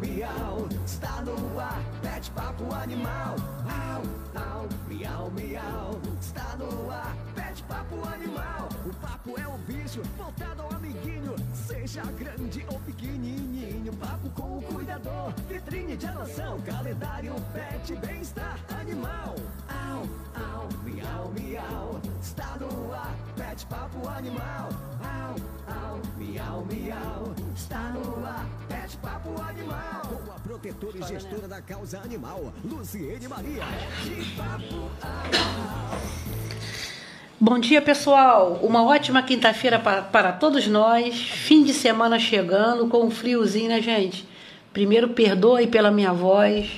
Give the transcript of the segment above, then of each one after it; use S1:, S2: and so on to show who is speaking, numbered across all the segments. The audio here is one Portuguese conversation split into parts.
S1: miau, está no ar, pet papo animal. Au, au, miau, miau, está no ar, pet papo animal. O papo é o bicho, voltado ao amiguinho, seja grande ou pequenininho. Papo com o cuidador, vitrine de adoção, calendário, pet, bem-estar animal. Au, au, miau, miau, está no ar, pet papo animal. Au, au, miau, miau, está no ar, pet papo animal. Com a protetora e gestora da causa animal, Luciene Maria. Papo animal.
S2: Bom dia, pessoal. Uma ótima quinta-feira para, para todos nós. Fim de semana chegando com um friozinho, né, gente? Primeiro, perdoe pela minha voz.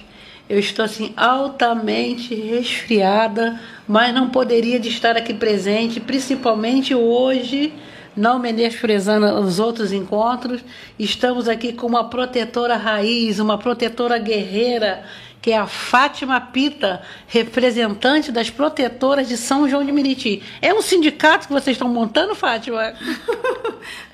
S2: Eu estou assim altamente resfriada, mas não poderia de estar aqui presente, principalmente hoje, não menosprezando os outros encontros. Estamos aqui com uma protetora raiz, uma protetora guerreira, que é a Fátima Pita, representante das protetoras de São João de Meriti. É um sindicato que vocês estão montando, Fátima?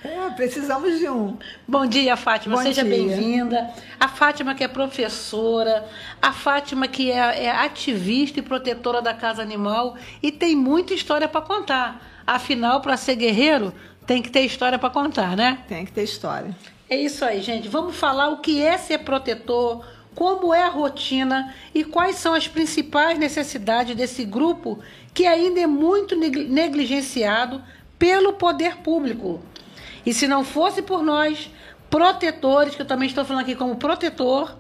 S3: É, precisamos de um.
S2: Bom dia, Fátima.
S3: Bom
S2: Seja bem-vinda. A Fátima que é professora, a Fátima que é, é ativista e protetora da Casa Animal e tem muita história para contar. Afinal, para ser guerreiro, tem que ter história para contar, né?
S3: Tem que ter história.
S2: É isso aí, gente. Vamos falar o que é ser protetor, como é a rotina e quais são as principais necessidades desse grupo que ainda é muito neg- negligenciado pelo poder público. E se não fosse por nós, protetores, que eu também estou falando aqui como protetor,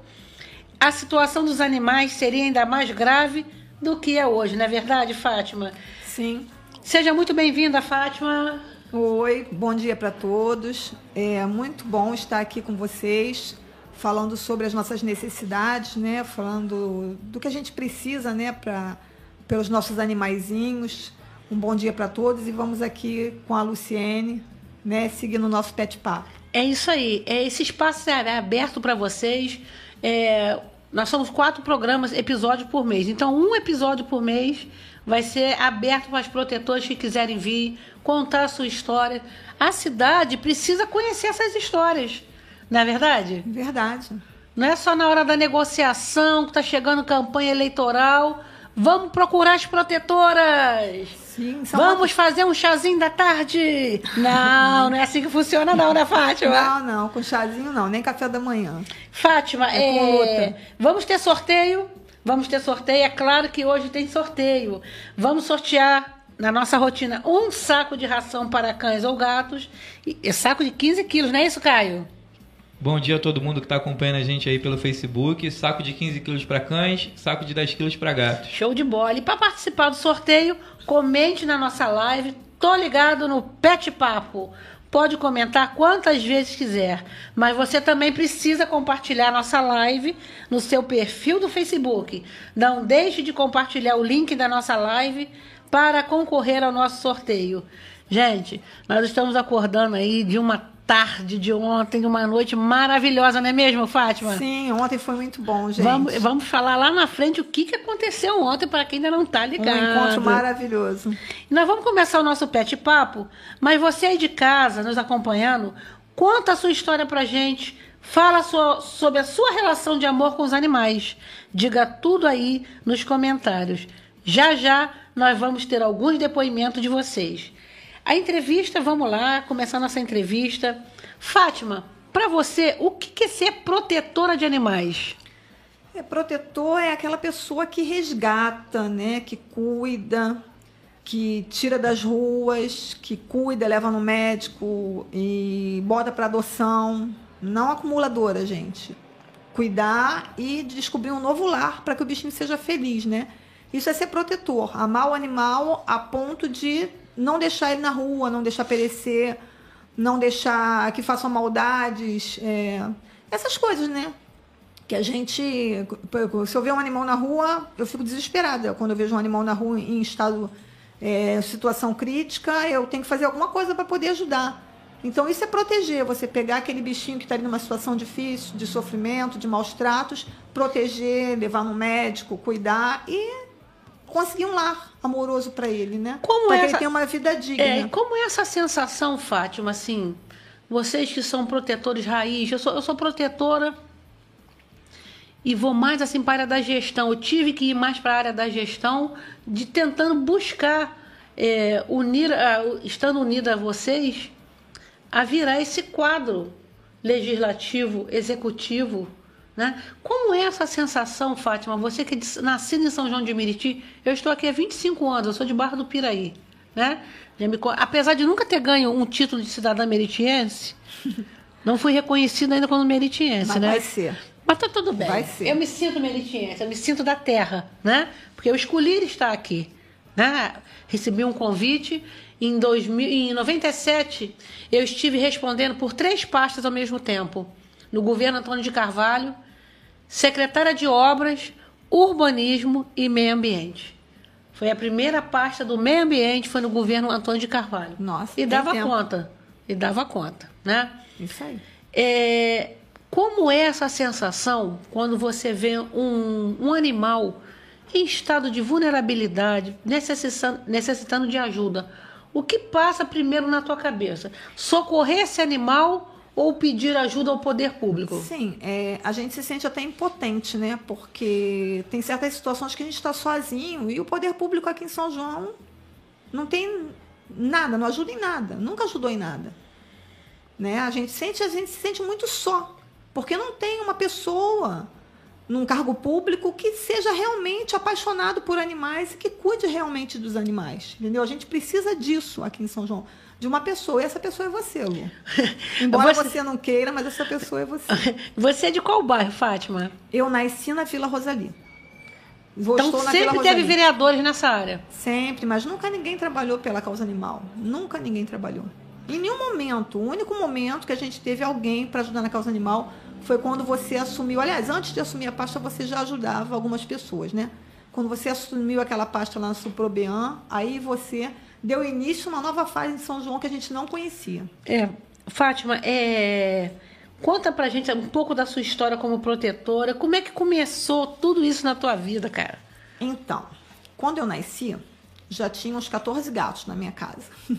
S2: a situação dos animais seria ainda mais grave do que é hoje, não é verdade, Fátima?
S3: Sim.
S2: Seja muito bem-vinda, Fátima.
S3: Oi, bom dia para todos. É muito bom estar aqui com vocês, falando sobre as nossas necessidades, né? Falando do que a gente precisa, né? Para pelos nossos animaizinhos. Um bom dia para todos e vamos aqui com a Luciene, né? Seguindo o nosso pet papo.
S2: É isso aí. É, esse espaço é aberto para vocês. É, nós somos quatro programas, episódio por mês. Então, um episódio por mês vai ser aberto para as protetoras que quiserem vir, contar a sua história. A cidade precisa conhecer essas histórias. Não é verdade?
S3: Verdade.
S2: Não é só na hora da negociação, que está chegando campanha eleitoral. Vamos procurar as protetoras.
S3: Sim,
S2: Vamos fazer um chazinho da tarde. Não, não é assim que funciona não, né, Fátima?
S3: Não, não, com chazinho não, nem café da manhã.
S2: Fátima,
S3: É com
S2: é, vamos ter sorteio? Vamos ter sorteio. É claro que hoje tem sorteio. Vamos sortear na nossa rotina um saco de ração para cães ou gatos. E, saco de 15 quilos, não é isso, Caio?
S4: Bom dia a todo mundo que está acompanhando a gente aí pelo Facebook. Saco de 15 quilos para cães, saco de 10 quilos para gatos.
S2: Show de bola. E para participar do sorteio, comente na nossa live. Tô ligado no Pet Papo. Pode comentar quantas vezes quiser, mas você também precisa compartilhar nossa live no seu perfil do Facebook. Não deixe de compartilhar o link da nossa live para concorrer ao nosso sorteio. Gente, nós estamos acordando aí de uma tarde de ontem, uma noite maravilhosa, não é mesmo, Fátima?
S3: Sim, ontem foi muito bom, gente.
S2: Vamos, vamos falar lá na frente o que, que aconteceu ontem para quem ainda não está
S3: um
S2: ligado.
S3: encontro maravilhoso.
S2: E Nós vamos começar o nosso pet papo, mas você aí de casa, nos acompanhando, conta a sua história pra gente. Fala sua- sobre a sua relação de amor com os animais. Diga tudo aí nos comentários. Já já nós vamos ter alguns depoimentos de vocês. A entrevista, vamos lá, começar nossa entrevista. Fátima, para você, o que é ser protetora de animais?
S3: É, protetor é aquela pessoa que resgata, né? Que cuida, que tira das ruas, que cuida, leva no médico e bota para adoção. Não acumuladora, gente. Cuidar e descobrir um novo lar para que o bichinho seja feliz, né? Isso é ser protetor. Amar o animal a ponto de não deixar ele na rua, não deixar perecer, não deixar que façam maldades. é, essas coisas, né? que a gente, se eu ver um animal na rua, eu fico desesperada. Quando eu vejo um animal na rua em estado, é, situação crítica, eu tenho que fazer alguma coisa para poder ajudar. Então isso é proteger, você pegar aquele bichinho que está ali numa situação difícil, de sofrimento, de maus tratos, proteger, levar no médico, cuidar e conseguir um lar amoroso para ele, né?
S2: Como
S3: para
S2: é
S3: que
S2: essa-
S3: ele tenha uma vida digna.
S2: É, como é essa sensação, Fátima, assim, vocês que são protetores raiz, eu sou, eu sou protetora e vou mais assim para a área da gestão. Eu tive que ir mais para a área da gestão, de tentando buscar é, unir, estando unida a vocês, a virar esse quadro legislativo, executivo. Né? Como é essa sensação, Fátima? Você que é nascida em São João de Meriti, eu estou aqui há 25 anos, eu sou de Barra do Piraí. Né? Me, apesar de nunca ter ganho um título de cidadã meritiense, não fui reconhecida ainda como meritiense.
S3: Mas
S2: né?
S3: vai ser.
S2: Mas tá tudo bem.
S3: Vai ser.
S2: Eu me sinto meritiense, eu me sinto da terra, né? Porque eu escolhi estar aqui. Né? Recebi um convite em, 2000, em 97, eu estive respondendo por três pastas ao mesmo tempo. No governo Antônio de Carvalho, secretária de Obras, Urbanismo e Meio Ambiente. Foi a primeira pasta do meio ambiente, foi no governo Antônio de Carvalho.
S3: Nossa,
S2: E dava
S3: tempo.
S2: conta. E dava conta, né?
S3: Isso aí.
S2: É, como é essa sensação quando você vê um, um animal em estado de vulnerabilidade, necessitando, necessitando de ajuda? O que passa primeiro na tua cabeça? Socorrer esse animal ou pedir ajuda ao poder público?
S3: Sim, é, a gente se sente até impotente, né? Porque tem certas situações que a gente está sozinho e o poder público aqui em São João não tem nada, não ajuda em nada, nunca ajudou em nada. Né? A gente sente, a gente se sente muito só, porque não tem uma pessoa num cargo público que seja realmente apaixonado por animais e que cuide realmente dos animais, entendeu? A gente precisa disso aqui em São João, de uma pessoa, e essa pessoa é você, Lu. Embora
S2: Você-
S3: você... não queira, mas essa pessoa é você.
S2: Você é de qual bairro, Fátima?
S3: Eu nasci na Vila Rosali. Vou,
S2: Então sempre teve vereadores nessa área.
S3: Sempre, mas nunca ninguém trabalhou pela causa animal. Nunca ninguém trabalhou. Em nenhum momento, o único momento que a gente teve alguém para ajudar na causa animal foi quando você assumiu. Aliás, antes de assumir a pasta, você já ajudava algumas pessoas, né? Quando você assumiu aquela pasta lá no Suprobean, aí você deu início a uma nova fase em São João que a gente não conhecia.
S2: É, Fátima, é, conta pra gente um pouco da sua história como protetora. Como é que começou tudo isso na tua vida, cara?
S3: Então, quando eu nasci, já tinha uns 14 gatos na minha casa.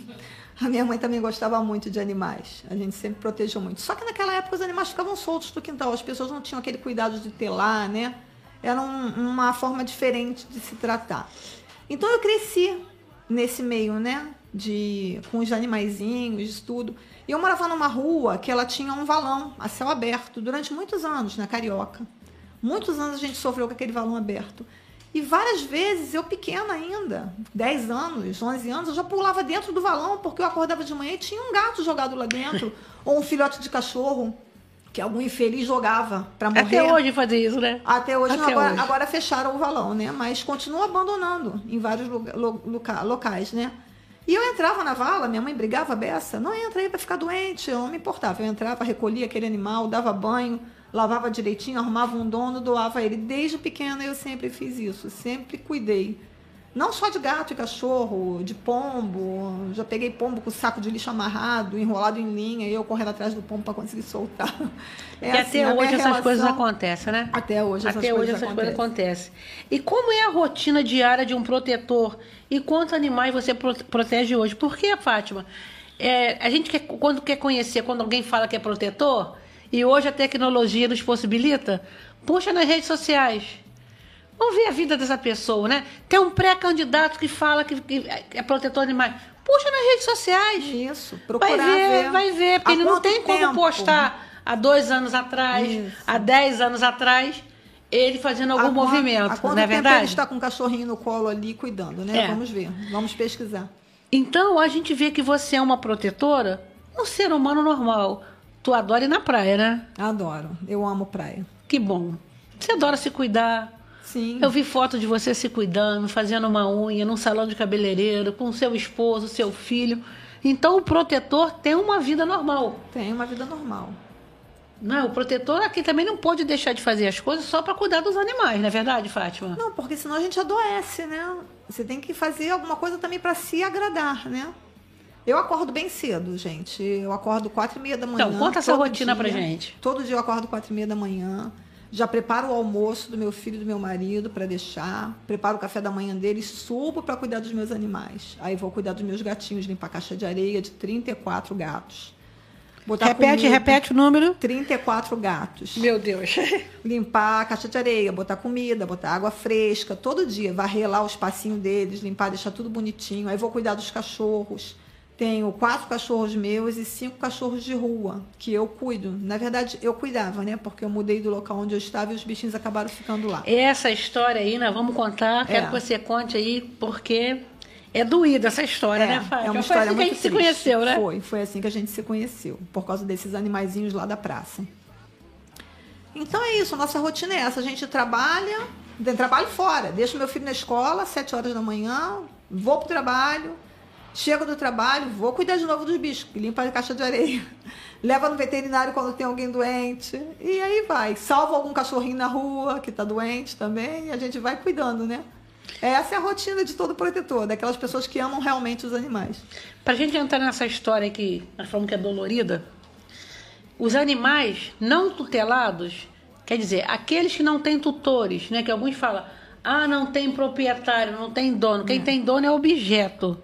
S3: A minha mãe também gostava muito de animais. A gente sempre protegeu muito. Só que naquela época os animais ficavam soltos do quintal. As pessoas não tinham aquele cuidado de ter lá, né? Era um- uma forma diferente de se tratar. Então eu cresci nesse meio, né? De, com os animaizinhos, tudo. E eu morava numa rua que ela tinha um valão a céu aberto durante muitos anos, na Carioca. Muitos anos a gente sofreu com aquele valão aberto. E várias vezes, eu pequena ainda, 10 anos, 11 anos, eu já pulava dentro do valão porque eu acordava de manhã e tinha um gato jogado lá dentro. ou um filhote de cachorro que algum infeliz jogava para morrer.
S2: Até hoje fazer isso, né?
S3: Até hoje, não,
S2: Até
S3: agora,
S2: hoje.
S3: agora fecharam o valão, né? Mas continua abandonando em vários loca- locais, né? E eu entrava na vala, minha mãe brigava beça, não entra aí para ficar doente, eu não me importava. Eu entrava, recolhia aquele animal, dava banho, lavava direitinho, arrumava um dono, doava ele. Desde pequena eu sempre fiz isso, sempre cuidei. Não só de gato e cachorro, de pombo. Já peguei pombo com saco de lixo amarrado, enrolado em linha, e eu correndo atrás do pombo para conseguir soltar. É
S2: e
S3: assim,
S2: até hoje essas coisas
S3: relação-
S2: acontecem, né?
S3: Até hoje essas
S2: Até
S3: coisas
S2: hoje essas coisas
S3: acontecem.
S2: acontecem. E como é a rotina diária de um protetor? E quantos animais você pro- protege hoje? Por que, Fátima? É, a gente quer, quando quer conhecer, quando alguém fala que é protetor, e hoje a tecnologia nos possibilita, puxa nas redes sociais. Vamos ver a vida dessa pessoa, né? Tem um pré-candidato que fala que, que é protetor de animais. Puxa nas redes sociais.
S3: Isso,
S2: Vai
S3: procurar
S2: ver, vai ver, porque
S3: Há
S2: ele não tem como
S3: tempo?
S2: postar há dois anos atrás,
S3: Isso.
S2: há dez anos atrás, ele fazendo algum
S3: Há
S2: movimento,
S3: Há quanto
S2: não é
S3: tempo ele
S2: verdade?
S3: está com um cachorrinho no colo ali cuidando, né?
S2: É.
S3: Vamos ver, vamos pesquisar.
S2: Então a gente vê que você é uma protetora, um ser humano normal. Tu adora ir na praia, né?
S3: Adoro, eu amo praia.
S2: Que bom. Você adora se cuidar.
S3: Sim,
S2: Eu vi foto de você se cuidando, fazendo uma unha num salão de cabeleireiro, com seu esposo, seu filho. Então o protetor tem uma vida normal.
S3: tenho uma vida normal.
S2: Não, o protetor aqui também não pode deixar de fazer as coisas só para cuidar dos animais, não é verdade, Fátima?
S3: Não, porque senão a gente adoece, né? Você tem que fazer alguma coisa também para se agradar, né? Eu acordo bem cedo, gente. Eu acordo quatro e meia da manhã.
S2: Então, conta essa rotina
S3: dia.
S2: pra gente.
S3: Todo dia eu acordo quatro e meia da manhã. Já preparo o almoço do meu filho e do meu marido para deixar. Preparo o café da manhã deles. Subo para cuidar dos meus animais. Aí vou cuidar dos meus gatinhos, limpar a caixa de areia de 34 gatos. botar
S2: repete,
S3: comida.
S2: repete o número.
S3: 34 gatos.
S2: Meu Deus.
S3: Limpar a caixa de areia, botar comida, botar água fresca, todo dia. Varrer lá o espacinho deles, limpar, deixar tudo bonitinho. Aí vou cuidar dos cachorros. Tenho quatro cachorros meus e cinco cachorros de rua, que eu cuido. Na verdade, eu cuidava, né? Porque eu mudei do local onde eu estava e os bichinhos acabaram ficando lá.
S2: Essa história aí, nós vamos contar. Quero
S3: É.
S2: que você conte aí, porque é doída essa história, né, Fátima?
S3: é uma
S2: Foi
S3: história
S2: assim que a
S3: muito
S2: gente se
S3: triste.
S2: conheceu, né?
S3: Foi, foi assim que a gente se conheceu, por causa desses animaizinhos lá da praça. Então é isso, a nossa rotina é essa. A gente trabalha, trabalho fora. Deixo meu filho na escola, às 7 horas da manhã, vou pro trabalho, chego do trabalho, vou cuidar de novo dos bichos, limpa a caixa de areia. Leva no veterinário quando tem alguém doente. E aí vai. Salva algum cachorrinho na rua que está doente também. E a gente vai cuidando, né? Essa é a rotina de todo protetor, daquelas pessoas que amam realmente os animais.
S2: Pra gente entrar nessa história que nós falamos que é dolorida, os animais não tutelados, quer dizer, aqueles que não têm tutores, né? Que alguns falam, ah, não tem proprietário, não tem dono. Quem tem dono é objeto.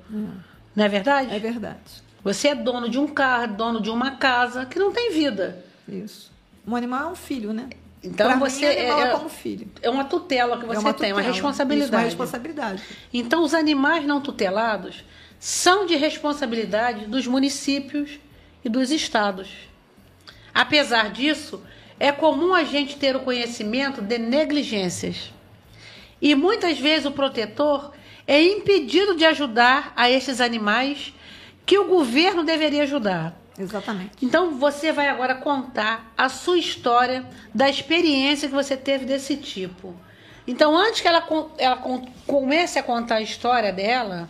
S2: Não é verdade?
S3: É verdade.
S2: Você é dono de um carro, dono de uma casa que não tem vida.
S3: Isso. Um animal é um filho, né?
S2: Então
S3: Pra
S2: você
S3: mim, animal
S2: é-
S3: é, como filho.
S2: É uma tutela que
S3: é
S2: você
S3: uma
S2: tem, uma
S3: tutela.
S2: responsabilidade.
S3: Isso, uma responsabilidade.
S2: Então, os animais não tutelados são de responsabilidade dos municípios e dos estados. Apesar disso, é comum a gente ter o conhecimento de negligências. E muitas vezes o protetor é impedido de ajudar a estes animais que o governo deveria ajudar.
S3: Exatamente.
S2: Então você vai agora contar a sua história da experiência que você teve desse tipo. Então antes que ela, ela comece a contar a história dela,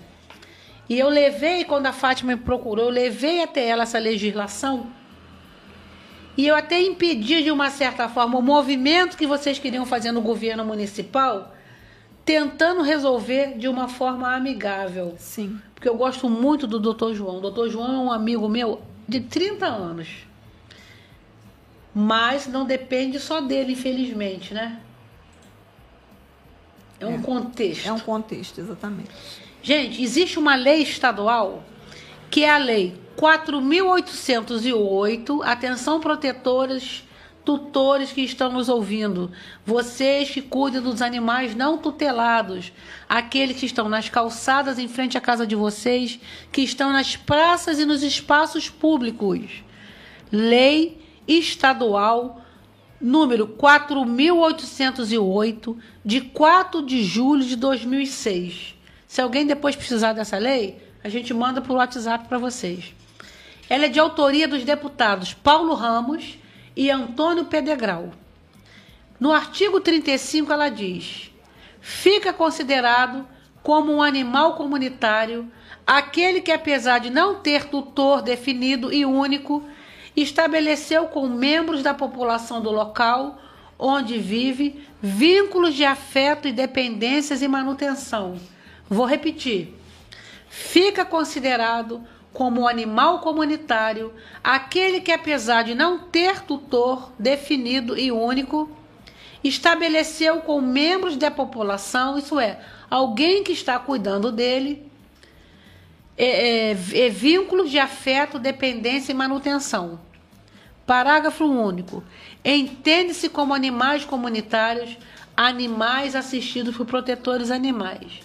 S2: e eu levei, quando a Fátima me procurou, eu levei até ela essa legislação, e eu até impedi de uma certa forma o movimento que vocês queriam fazer no governo municipal, tentando resolver de uma forma amigável
S3: Sim.
S2: porque eu gosto muito do Dr. João. O Dr. João é um amigo meu de 30 anos. Mas não depende só dele, infelizmente, né? É um
S3: É.
S2: contexto.
S3: É um contexto, exatamente.
S2: Gente, existe uma lei estadual que é a lei 4.808. Atenção, protetores, tutores que estão nos ouvindo. Vocês que cuidam dos animais não tutelados. Aqueles que estão nas calçadas em frente à casa de vocês, que estão nas praças e nos espaços públicos. Lei estadual número 4.808, de 4 de julho de 2006. Se alguém depois precisar dessa lei, a gente manda por WhatsApp para vocês. Ela é de autoria dos deputados Paulo Ramos e Antônio Pedegral. No artigo 35, ela diz: fica considerado como um animal comunitário aquele que, apesar de não ter tutor definido e único, estabeleceu com membros da população do local onde vive vínculos de afeto e dependências e manutenção. Vou repetir. Fica considerado como animal comunitário aquele que, apesar de não ter tutor definido e único, estabeleceu com membros da população, isso é, alguém que está cuidando dele, é, é, é, vínculos de afeto, dependência e manutenção. Parágrafo único. Entende-se como animais comunitários animais assistidos por protetores animais.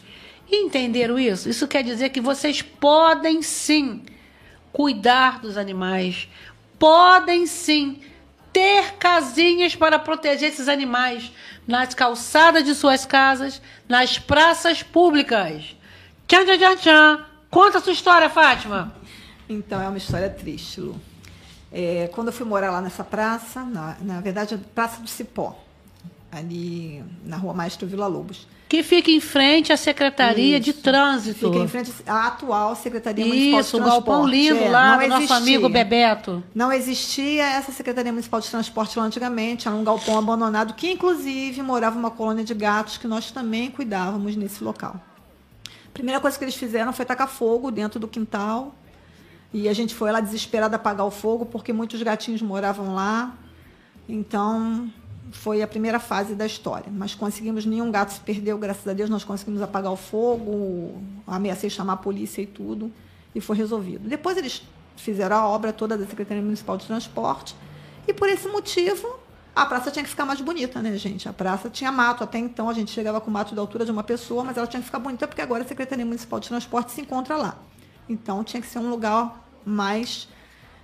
S2: Entenderam isso? Isso quer dizer que vocês podem sim cuidar dos animais, podem sim ter casinhas para proteger esses animais nas calçadas de suas casas, nas praças públicas. Tchan, tchan, tchan, tchan. Conta a sua história, Fátima.
S3: Então, é uma história triste, Lu. É, quando eu fui morar lá nessa praça, na, na verdade, a Praça do Cipó, ali na rua Maestro Vila Lobos.
S2: Que fica em frente à Secretaria de
S3: Isso.
S2: Trânsito.
S3: Fica em frente à atual Secretaria Municipal
S2: Isso, o
S3: de Transporte.
S2: galpão lindo
S3: É,
S2: lá do nosso
S3: existia.
S2: amigo Bebeto.
S3: Não existia essa Secretaria Municipal de Transporte lá antigamente, era um galpão abandonado, que inclusive morava uma colônia de gatos que nós também cuidávamos nesse local. A primeira coisa que eles fizeram foi tacar fogo dentro do quintal. E a gente foi lá desesperada apagar o fogo, porque muitos gatinhos moravam lá. Então, foi a primeira fase da história. Mas conseguimos, nenhum gato se perdeu, graças a Deus, nós conseguimos apagar o fogo, ameacei chamar a polícia e tudo, e foi resolvido. Depois eles fizeram a obra toda da Secretaria Municipal de Transporte. E por esse motivo, a praça tinha que ficar mais bonita, né, gente? A praça tinha mato. Até então a gente chegava com mato da altura de uma pessoa, mas ela tinha que ficar bonita porque agora a Secretaria Municipal de Transporte se encontra lá. Então tinha que ser um lugar mais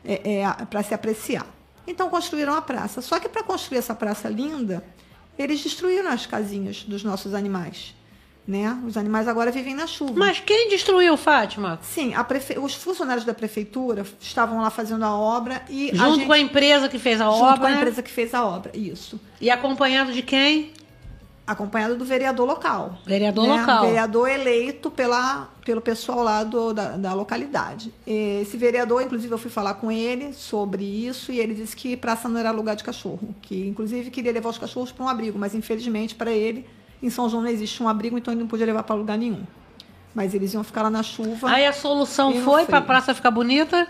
S3: é, é, para se apreciar. Então construíram a praça. Só que para construir essa praça linda, eles destruíram as casinhas dos nossos animais. Né? Os animais agora vivem na chuva.
S2: Mas quem destruiu, Fátima?
S3: Sim, prefe... os funcionários da prefeitura estavam lá fazendo a obra e.
S2: Junto
S3: a gente...
S2: com a empresa que fez a
S3: Junto
S2: obra.
S3: Junto com a
S2: né?
S3: empresa que fez a obra, isso.
S2: E acompanhado de quem?
S3: Acompanhado do vereador local.
S2: Vereador
S3: né?
S2: local.
S3: Vereador eleito pela, pelo pessoal lá do, da, da localidade. Esse vereador, inclusive, eu fui falar com ele sobre isso e ele disse que praça não era lugar de cachorro. Que, inclusive, queria levar os cachorros para um abrigo, mas infelizmente para ele em São João não existe um abrigo, então ele não podia levar para lugar nenhum. Mas eles iam ficar lá na chuva.
S2: Aí a solução foi para a praça ficar bonita?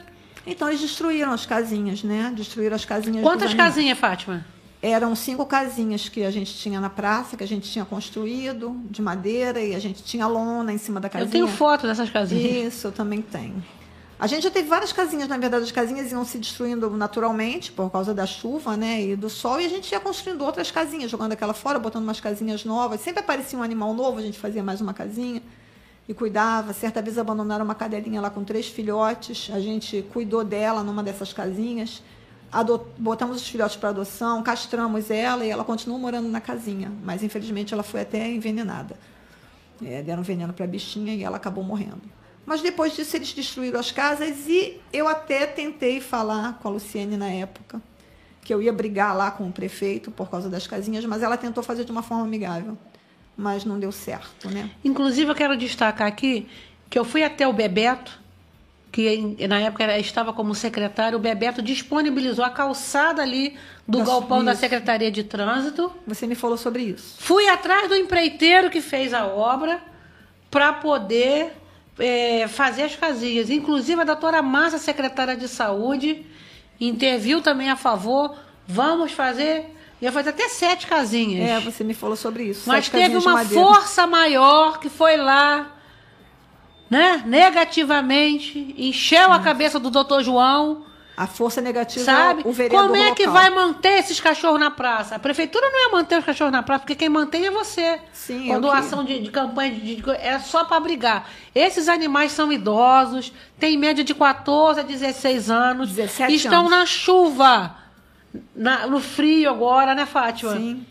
S3: Então eles destruíram as casinhas, né? Destruíram as casinhas.
S2: Quantas casinhas, Fátima?
S3: Eram cinco casinhas que a gente tinha na praça, que a gente tinha construído de madeira e a gente tinha lona em cima da casinha.
S2: Eu tenho foto dessas casinhas.
S3: Isso, eu também tenho. A gente já teve várias casinhas, na verdade, as casinhas iam se destruindo naturalmente por causa da chuva, né, e do sol, e a gente ia construindo outras casinhas, jogando aquela fora, botando umas casinhas novas. Sempre aparecia um animal novo, a gente fazia mais uma casinha e cuidava. Certa vez abandonaram uma cadelinha lá com três filhotes, a gente cuidou dela numa dessas casinhas, botamos os filhotes para adoção, castramos ela e ela continuou morando na casinha, mas infelizmente ela foi até envenenada. É, deram veneno para a bichinha e ela acabou morrendo. Mas depois disso eles destruíram as casas e eu até tentei falar com a Luciene na época que eu ia brigar lá com o prefeito por causa das casinhas, mas ela tentou fazer de uma forma amigável, mas não deu certo, né?
S2: Inclusive eu quero destacar aqui que eu fui até o Bebeto, que na época estava como secretário, o Bebeto disponibilizou a calçada ali do
S3: Nossa,
S2: galpão
S3: isso.
S2: da Secretaria de Trânsito.
S3: Você me falou sobre isso.
S2: Fui atrás do empreiteiro que fez a obra para poder é, fazer as casinhas. Inclusive, a doutora Massa, secretária de saúde, interviu também a favor. Vamos fazer. Ia fazer até sete casinhas.
S3: É, você me falou sobre isso.
S2: Mas teve uma força maior que foi lá, né? Negativamente, encheu a cabeça do doutor João.
S3: A força negativa
S2: Sabe?
S3: o vereador
S2: Como é que
S3: local.
S2: vai manter esses cachorros na praça? A prefeitura não ia manter os cachorros na praça, porque quem mantém é você.
S3: Sim,
S2: Com doação de, de campanha de, de- é só para brigar. Esses animais são idosos, têm média de 14 a 16 anos,
S3: 17
S2: estão
S3: anos.
S2: na chuva, na- no frio agora, né, Fátima?
S3: Sim.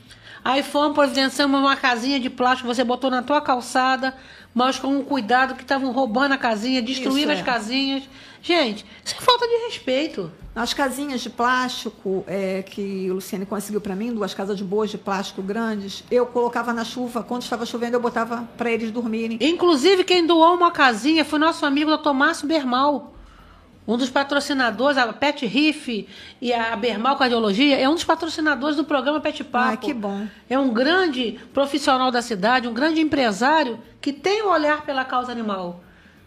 S2: Aí fomos providenciamos uma casinha de plástico, você botou na tua calçada, mas com um cuidado que estavam roubando a casinha, destruindo
S3: Isso,
S2: as
S3: é.
S2: casinhas. Gente, isso é falta de respeito.
S3: As casinhas de plástico é, que o Luciane conseguiu para mim, duas casas de boas de plástico grandes, eu colocava na chuva. Quando estava chovendo, eu botava para eles dormirem.
S2: Inclusive, quem doou uma casinha foi nosso amigo Dr. Márcio Bermal. Um dos patrocinadores, a Pet Riff e a Bermal Cardiologia, é um dos patrocinadores do programa Pet Papo.
S3: Ah, que bom.
S2: É um grande profissional da cidade, um grande empresário que tem um olhar pela causa animal.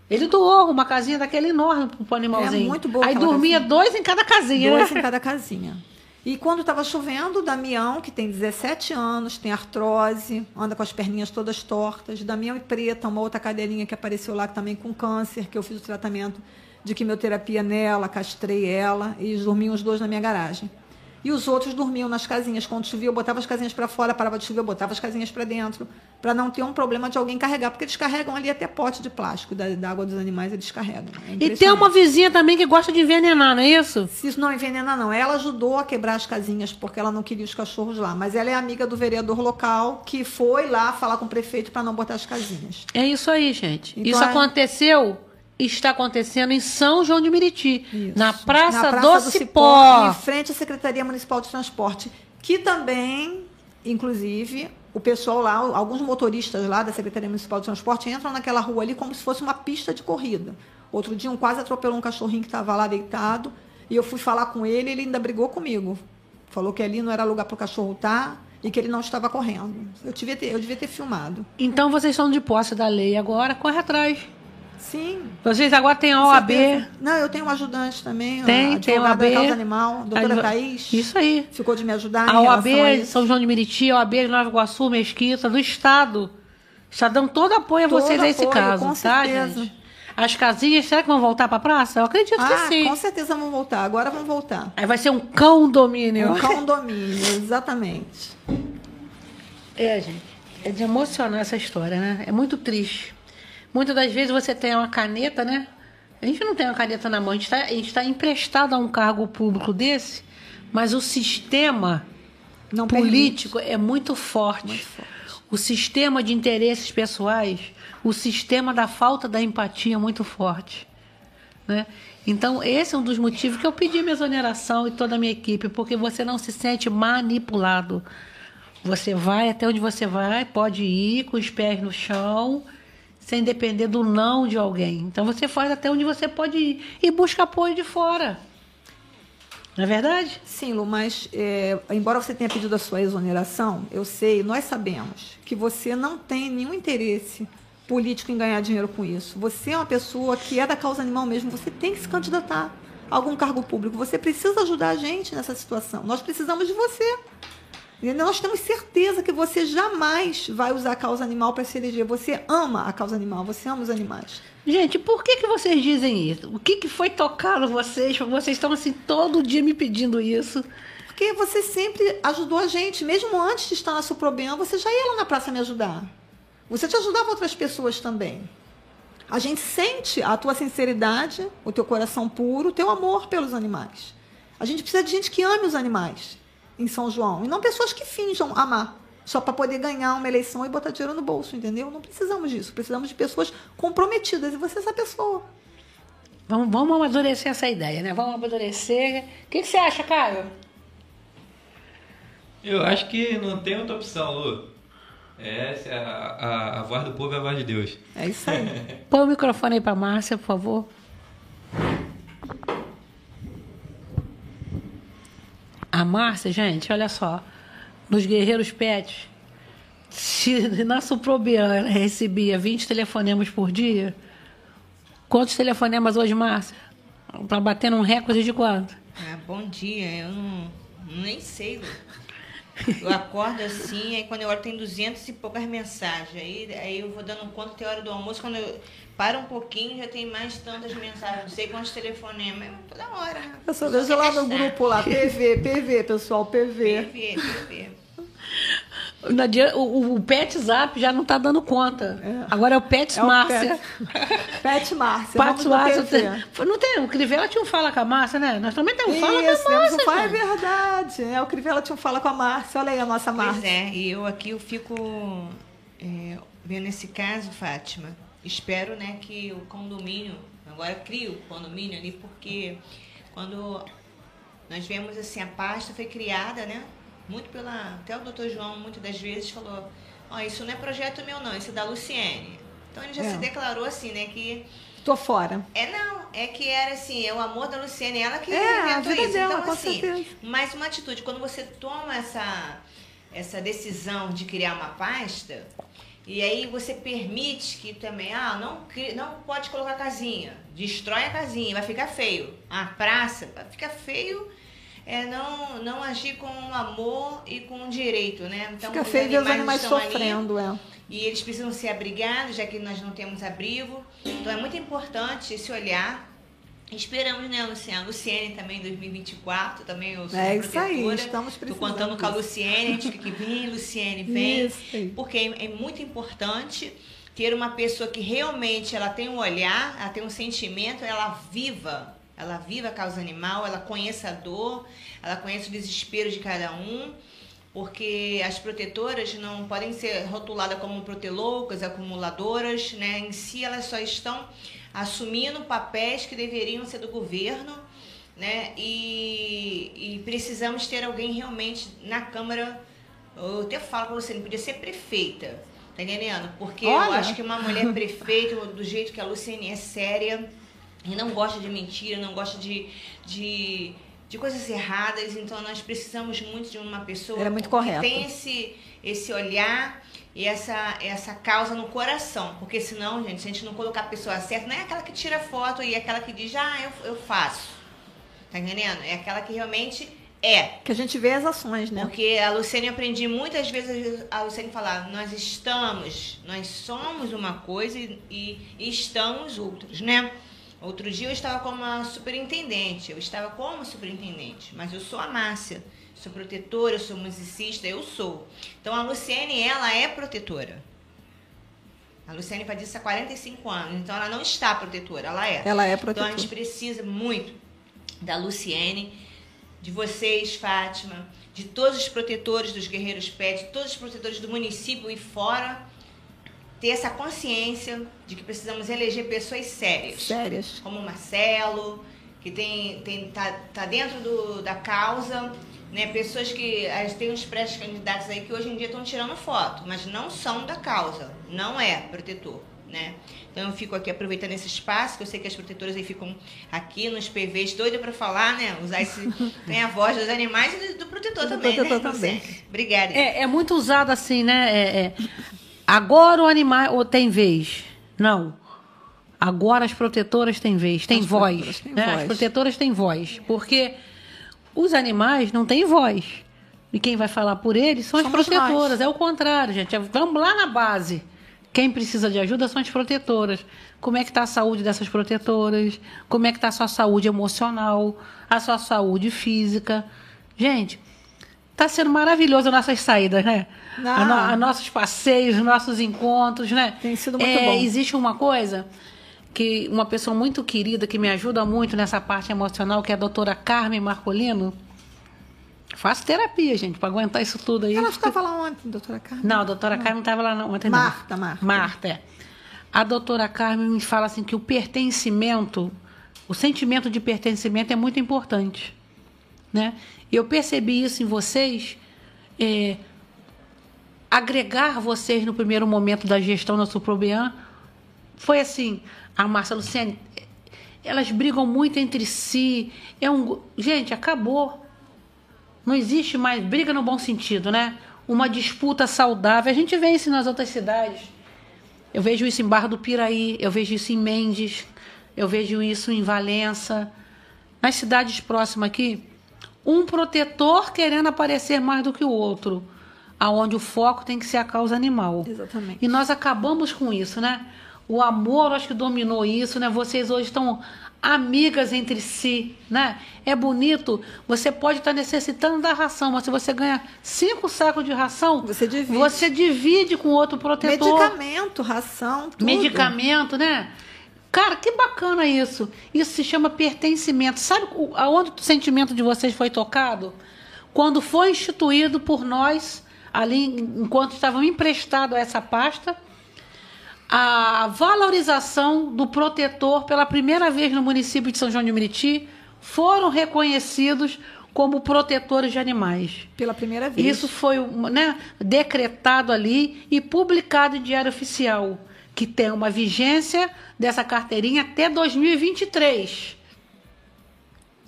S2: Ele doou uma casinha daquele enorme pro animalzinho.
S3: É muito boa
S2: Aí dormia
S3: casinha.
S2: dois em cada casinha,
S3: Dois
S2: né?
S3: em cada casinha. E quando estava chovendo, o Damião, que tem 17 anos, tem artrose, anda com as perninhas todas tortas. Damião e Preta, uma outra cadeirinha que apareceu lá também com câncer, que eu fiz o tratamento de quimioterapia nela, castrei ela, e eles dormiam os dois na minha garagem. E os outros dormiam nas casinhas. Quando chovia, eu botava as casinhas para fora, parava de chover, eu botava as casinhas para dentro, para não ter um problema de alguém carregar, porque eles carregam ali até pote de plástico da, da água dos animais, eles carregam. É
S2: E tem uma vizinha também que gosta de envenenar, não é isso?
S3: Se isso não envenena, não. Ela ajudou a quebrar as casinhas porque ela não queria os cachorros lá. Mas ela é amiga do vereador local que foi lá falar com o prefeito para não botar as casinhas.
S2: É isso aí, gente.
S3: Então,
S2: isso
S3: é-
S2: aconteceu, está acontecendo em São João de Meriti, na Praça,
S3: Na
S2: do, Cipó.
S3: em frente à Secretaria Municipal de Transporte. Que também, inclusive, o pessoal lá, alguns motoristas lá da Secretaria Municipal de Transporte entram naquela rua ali como se fosse uma pista de corrida. Outro dia, um quase atropelou um cachorrinho que estava lá deitado. E eu fui falar com ele, ele ainda brigou comigo. Falou que ali não era lugar para o cachorro estar e que ele não estava correndo. Eu devia ter, eu devia ter filmado.
S2: Então vocês estão de posse da lei agora, corre atrás.
S3: Sim.
S2: Vocês agora têm a OAB.
S3: Não, eu tenho um ajudante também.
S2: Tem,
S3: a
S2: tem a OAB.
S3: da causa animal, doutora
S2: Advo-
S3: Thaís.
S2: Isso aí.
S3: Ficou de me ajudar
S2: A OAB
S3: a isso.
S2: São João de Meriti, a OAB de Nova Iguaçu, Mesquita, do Estado. Está dando todo apoio a vocês nesse caso,
S3: com
S2: tá,
S3: certeza.
S2: gente? As casinhas, será que vão voltar pra praça? Eu acredito que
S3: Ah,
S2: sim.
S3: com certeza vão voltar. Agora vão voltar.
S2: Aí vai ser um cão domínio.
S3: Um condomínio, exatamente.
S2: É, gente. É de emocionar essa história, né? É muito triste. Muitas das vezes você tem uma caneta, né? A gente não tem uma caneta na mão, a gente está tá emprestado a um cargo público desse, mas o sistema
S3: Não
S2: político é muito forte. O sistema de interesses pessoais, o sistema da falta da empatia é muito forte. Né? Então, esse é um dos motivos que eu pedi minha exoneração e toda a minha equipe, porque você não se sente manipulado. Você vai até onde você vai, pode ir com os pés no chão, sem depender do não de alguém. Então, você faz até onde você pode ir e busca apoio de fora. Não é verdade?
S3: Sim, Lu, mas é, embora você tenha pedido a sua exoneração, eu sei, nós sabemos que você não tem nenhum interesse político em ganhar dinheiro com isso. Você é uma pessoa que é da causa animal mesmo, você tem que se candidatar a algum cargo público. Você precisa ajudar a gente nessa situação. Nós precisamos de você. Nós temos certeza que você jamais vai usar a causa animal para se eleger. Você ama a causa animal, você ama os animais.
S2: Gente, por que, que vocês dizem isso? O que, que foi tocado vocês? Vocês estão assim todo dia me pedindo isso.
S3: Porque você sempre ajudou a gente, mesmo antes de estar na problema, você já ia lá na praça me ajudar. Você te ajudava outras pessoas também. A gente sente a tua sinceridade, o teu coração puro, o teu amor pelos animais. A gente precisa de gente que ame os animais em São João. E não pessoas que finjam amar. Só para poder ganhar uma eleição e botar dinheiro no bolso, entendeu? Não precisamos disso. Precisamos de pessoas comprometidas. E você é essa pessoa.
S2: Vamos, vamos amadurecer essa ideia, né? Vamos amadurecer. O que, que você acha, Caio?
S4: Eu acho que não tem outra opção, Lu. Essa é a, a, a voz do povo é a voz de Deus.
S3: É isso aí.
S2: Põe o microfone aí para Márcia, por favor. A Márcia, gente, olha só. Nos Guerreiros Pets, se na Suprobiana ela recebia 20 telefonemas por dia, quantos telefonemas hoje, Márcia? Para bater num recorde de quanto?
S5: Ah, bom dia, eu não, nem sei. Eu acordo assim, aí quando eu olho tem 200 e poucas mensagens. Aí, aí eu vou dando conta, tem hora do almoço, quando eu paro um pouquinho, já tem mais tantas mensagens, não sei quantos telefonemas, toda hora. né?
S3: Eu só vejo lá no grupo lá, PV, PV, pessoal, PV.
S5: PV, PV.
S2: Adianta- O, o Pet Zap já não está dando conta.
S3: É.
S2: Agora é o Pet
S3: É o
S2: Márcia.
S3: Pet, Pet Márcia.
S2: Pet Márcia. Tem- Não tem, o Crivella tinha um fala com a Márcia, né? Nós também temos um fala
S3: Isso,
S2: com a Márcia.
S3: um fala, é verdade. É, o Crivella tinha um fala com a Márcia. Olha aí a nossa
S5: Pois
S3: Márcia.
S5: é, e eu aqui eu fico é, vendo esse caso, Fátima. Espero né, que o condomínio, agora crio o condomínio ali, porque quando nós vemos assim, a pasta foi criada, né? Muito pela. Até o doutor João muitas das vezes falou, ó, isso não é projeto meu não, isso é da Luciene. Então ele já
S3: É.
S5: se declarou assim, né, que
S3: Tô fora.
S5: é, não, é que era assim, é o amor da Luciene, ela que
S3: É,
S5: inventou
S3: vida
S5: isso.
S3: dela,
S5: então,
S3: com
S5: assim,
S3: certeza.
S5: mais uma atitude, quando você toma essa, essa decisão de criar uma pasta, e aí você permite que também, ah, não, não pode colocar casinha, destrói a casinha, vai ficar feio. A praça, vai ficar feio. É não, não agir com amor e com direito, né? Então,
S3: Fica feio ver os animais
S5: estão ali,
S3: sofrendo, é.
S5: e eles precisam ser abrigados, já que nós não temos abrigo. Então é muito importante esse olhar. Esperamos, né, Luciana? Luciene também em 2024, também eu sou
S3: É isso aí, estamos
S5: Tô
S3: precisando
S5: contando com a
S3: disso.
S5: Luciene, a gente fica aqui, vem, Luciene, vem.
S3: Isso.
S5: Porque é, é muito importante ter uma pessoa que realmente ela tem um olhar, ela tem um sentimento, ela viva, ela viva a causa animal, ela conheça a dor, ela conhece o desespero de cada um, porque as protetoras não podem ser rotuladas como proteloucas, acumuladoras, né? Em si elas só estão assumindo papéis que deveriam ser do governo, né? E, e precisamos ter alguém realmente na Câmara. Eu até falo para você, não podia ser prefeita, tá entendendo? Porque eu
S3: Olha.
S5: acho que uma mulher prefeita, do jeito que a Luciene é séria, e não gosta de mentira, não gosta de, de, de coisas erradas, então nós precisamos muito de uma pessoa
S3: Ela é muito
S5: que tem esse, esse olhar e essa, essa causa no coração. Porque senão, gente, se a gente não colocar a pessoa certa, não é aquela que tira foto e é aquela que diz, ah, eu, eu faço. Tá entendendo? É aquela que realmente É.
S3: Que a gente vê as ações, né?
S5: Porque a Luciane eu aprendi muitas vezes a Luciane falar, nós estamos, nós somos uma coisa e, e, e estamos outros, né? Outro dia eu estava como uma superintendente, eu estava como superintendente, mas eu sou a Márcia, sou protetora, eu sou musicista, eu sou. Então a Luciane, ela é protetora. A Luciane faz isso há 45 anos, então ela não está protetora, ela é.
S3: Ela é
S5: Então a
S3: protetora.
S5: gente precisa muito da Luciene, de vocês, Fátima, de todos os protetores dos Guerreiros Pet, de todos os protetores do município e fora, ter essa consciência de que precisamos eleger pessoas sérias
S3: Sérias.
S5: como o Marcelo, que tem, tem, tá, tá dentro do, da causa, né? Pessoas que as- tem uns pré-candidatos aí que hoje em dia estão tirando foto, mas não são da causa, não é protetor, né? Então eu fico aqui aproveitando esse espaço, que eu sei que as protetoras aí ficam aqui nos PVs doida para falar, né? Usar esse tem a voz dos animais e do, do protetor
S3: Do
S5: também,
S3: protetor
S5: né?
S3: também.
S5: Obrigada.
S2: É, é muito usado assim, né? É, é, agora o animal ou tem vez. Não. Agora as protetoras têm vez, têm
S3: As
S2: voz. né?
S3: voz.
S2: As protetoras têm voz. Porque os animais não têm voz. E quem vai falar por eles são as
S3: Somos
S2: protetoras.
S3: nós.
S2: É o contrário, gente. É- Vamos lá na base. Quem precisa de ajuda são as protetoras. Como é que está a saúde dessas protetoras? Como é que está a sua saúde emocional? A sua saúde física? Gente, Tá sendo maravilhoso as nossas saídas, né?
S3: Ah.
S2: A no- a nossos passeios, nossos encontros, né?
S3: Tem sido muito
S2: É,
S3: bom.
S2: Existe uma coisa que uma pessoa muito querida que me ajuda muito nessa parte emocional, que é a doutora Carmen Marcolino. Faço terapia, gente, para aguentar isso tudo aí.
S3: Ela ficava lá ontem, doutora Carmen.
S2: Não, a doutora Carmen não estava lá não, ontem não.
S3: Marta, Marta.
S2: Marta, é. A doutora Carmen me fala assim que o pertencimento, o sentimento de pertencimento é muito importante. Né? E eu percebi isso em vocês, é, agregar vocês no primeiro momento da gestão da Suprobean foi assim, a Márcia Luciane, elas brigam muito entre si. É um, gente, acabou. Não existe mais briga no bom sentido, né? Uma disputa saudável. A gente vê isso nas outras cidades. Eu vejo isso em Barra do Piraí, eu vejo isso em Mendes, eu vejo isso em Valença. Nas cidades próximas aqui, um protetor querendo aparecer mais do que o outro, aonde o foco tem que ser a causa animal.
S3: Exatamente.
S2: E nós acabamos com isso, né? O amor, acho que dominou isso, né? Vocês hoje estão amigas entre si, né? É bonito. Você pode estar necessitando da ração, mas se você ganha cinco sacos de ração,
S3: Você divide.
S2: você divide com outro protetor.
S3: Medicamento, ração, tudo.
S2: Medicamento, né? Cara, que bacana isso. Isso se chama pertencimento. Sabe o- aonde o sentimento de vocês foi tocado? Quando foi instituído por nós, ali enquanto estavam emprestados a essa pasta, a valorização do protetor pela primeira vez no município de São João de Meriti foram reconhecidos como protetores de animais.
S3: Pela primeira vez.
S2: Isso foi né, decretado ali e publicado em Diário Oficial, que tem uma vigência dessa carteirinha até 2023.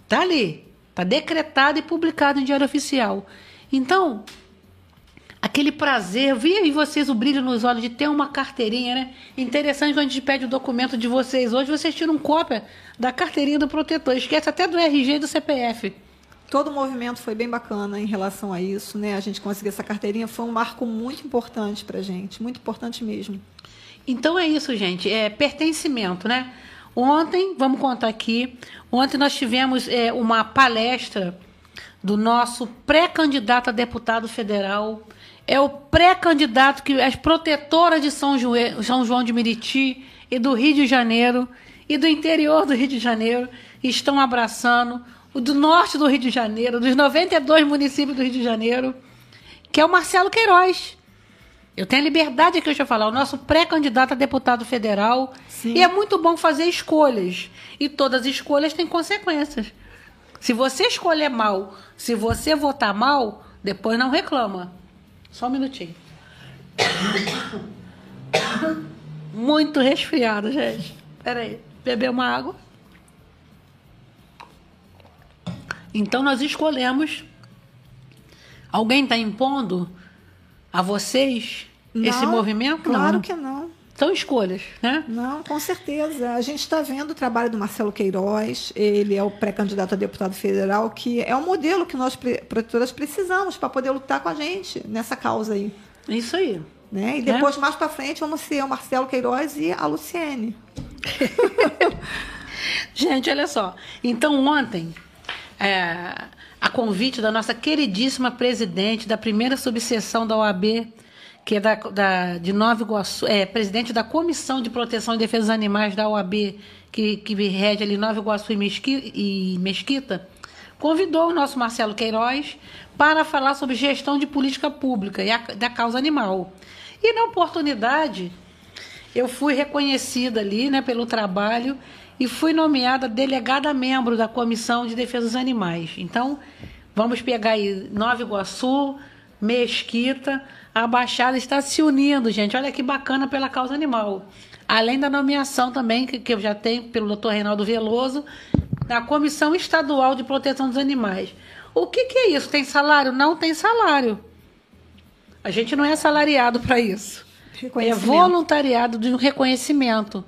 S2: Tá ali, tá decretado e publicado em Diário Oficial. Então, aquele prazer, vi em vocês o brilho nos olhos de ter uma carteirinha, né? Interessante quando a gente pede o documento de vocês hoje, vocês tiram cópia da carteirinha do protetor, esquece até do RG e do CPF.
S3: Todo o movimento foi bem bacana em relação a isso, né? A gente conseguir essa carteirinha foi um marco muito importante pra gente, muito importante mesmo.
S2: Então é isso, gente. É pertencimento, né? Ontem, vamos contar aqui, ontem nós tivemos é, uma palestra do nosso pré-candidato a deputado federal. É o pré-candidato que as protetoras de São, Joe- São João de Meriti e do Rio de Janeiro e do interior do Rio de Janeiro estão abraçando, o do norte do Rio de Janeiro, dos 92 municípios do Rio de Janeiro, que é o Marcelo Queiroz. Eu tenho a liberdade aqui de falar, o nosso pré-candidato a deputado federal.
S3: Sim.
S2: E é muito bom fazer escolhas. E todas as escolhas têm consequências. Se você escolher mal, se você votar mal, depois não reclama. Só um minutinho. Muito resfriado, gente. Peraí. Beber uma água. Então nós escolhemos. Alguém está impondo a vocês esse
S3: Não,
S2: movimento?
S3: Claro
S2: não.
S3: que não.
S2: São escolhas, né?
S3: Não, com certeza. A gente está vendo o trabalho do Marcelo Queiroz, ele é o pré-candidato a deputado federal, que é um modelo que nós, protetoras, precisamos para poder lutar com a gente nessa causa aí.
S2: Isso aí.
S3: Né? E depois, mais para frente, vamos ser o Marcelo Queiroz e a Luciene.
S2: Gente, olha só. Então, ontem, é, a convite da nossa queridíssima presidente da primeira subseção da OAB, que é da, da- de Nova Iguaçu, é presidente da Comissão de Proteção e Defesa dos Animais da OAB, que, que rege ali Nova Iguaçu e, Mesqui- e Mesquita, convidou o nosso Marcelo Queiroz para falar sobre gestão de política pública e a, da causa animal. E na oportunidade, eu fui reconhecida ali né, pelo trabalho e fui nomeada delegada membro da Comissão de Defesa dos Animais. Então, vamos pegar aí Nova Iguaçu, Mesquita, a Baixada está se unindo, gente. Olha que bacana pela causa animal. Além da nomeação também, que, que eu já tenho pelo doutor Reinaldo Veloso, na Comissão Estadual de Proteção dos Animais. O que, que é isso? Tem salário? Não tem salário. A gente não é assalariado para isso. É voluntariado de um reconhecimento.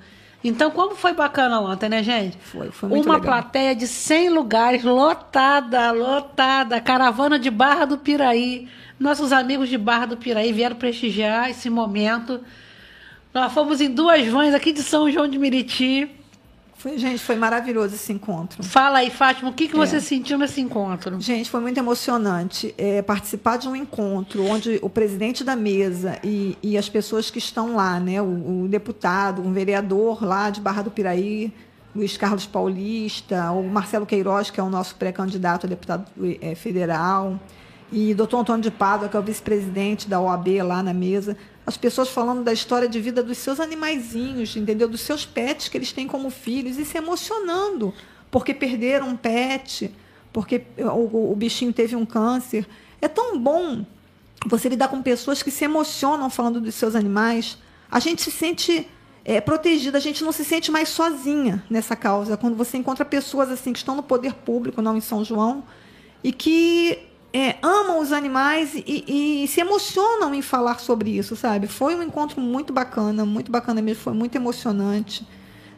S2: Então, como foi bacana ontem, né, gente?
S3: Foi, foi muito
S2: Uma
S3: legal.
S2: plateia de 100 lugares, lotada, lotada. Caravana de Barra do Piraí. Nossos amigos de Barra do Piraí vieram prestigiar esse momento. Nós fomos em duas vans aqui de São João de Meriti.
S3: Foi, gente, foi maravilhoso esse encontro.
S2: Fala aí, Fátima, o que, que
S3: É.
S2: você sentiu nesse encontro?
S3: Gente, foi muito emocionante é, participar de um encontro onde o presidente da mesa e, e as pessoas que estão lá, né, o, o deputado, um vereador lá de Barra do Piraí, Luiz Carlos Paulista, o Marcelo Queiroz, que é o nosso pré-candidato a deputado eh, federal, e doutor Antônio de Pádua, que é o vice-presidente da OAB lá na mesa. As pessoas falando da história de vida dos seus animaizinhos, entendeu? Dos seus pets que eles têm como filhos, e se emocionando, porque perderam um pet, porque o, o bichinho teve um câncer. É tão bom você lidar com pessoas que se emocionam falando dos seus animais. A gente se sente é, protegida, a gente não se sente mais sozinha nessa causa. Quando você encontra pessoas assim que estão no poder público, não em São João, e que é, amam os animais e, e se emocionam em falar sobre isso, sabe? Foi um encontro muito bacana, muito bacana mesmo, foi muito emocionante.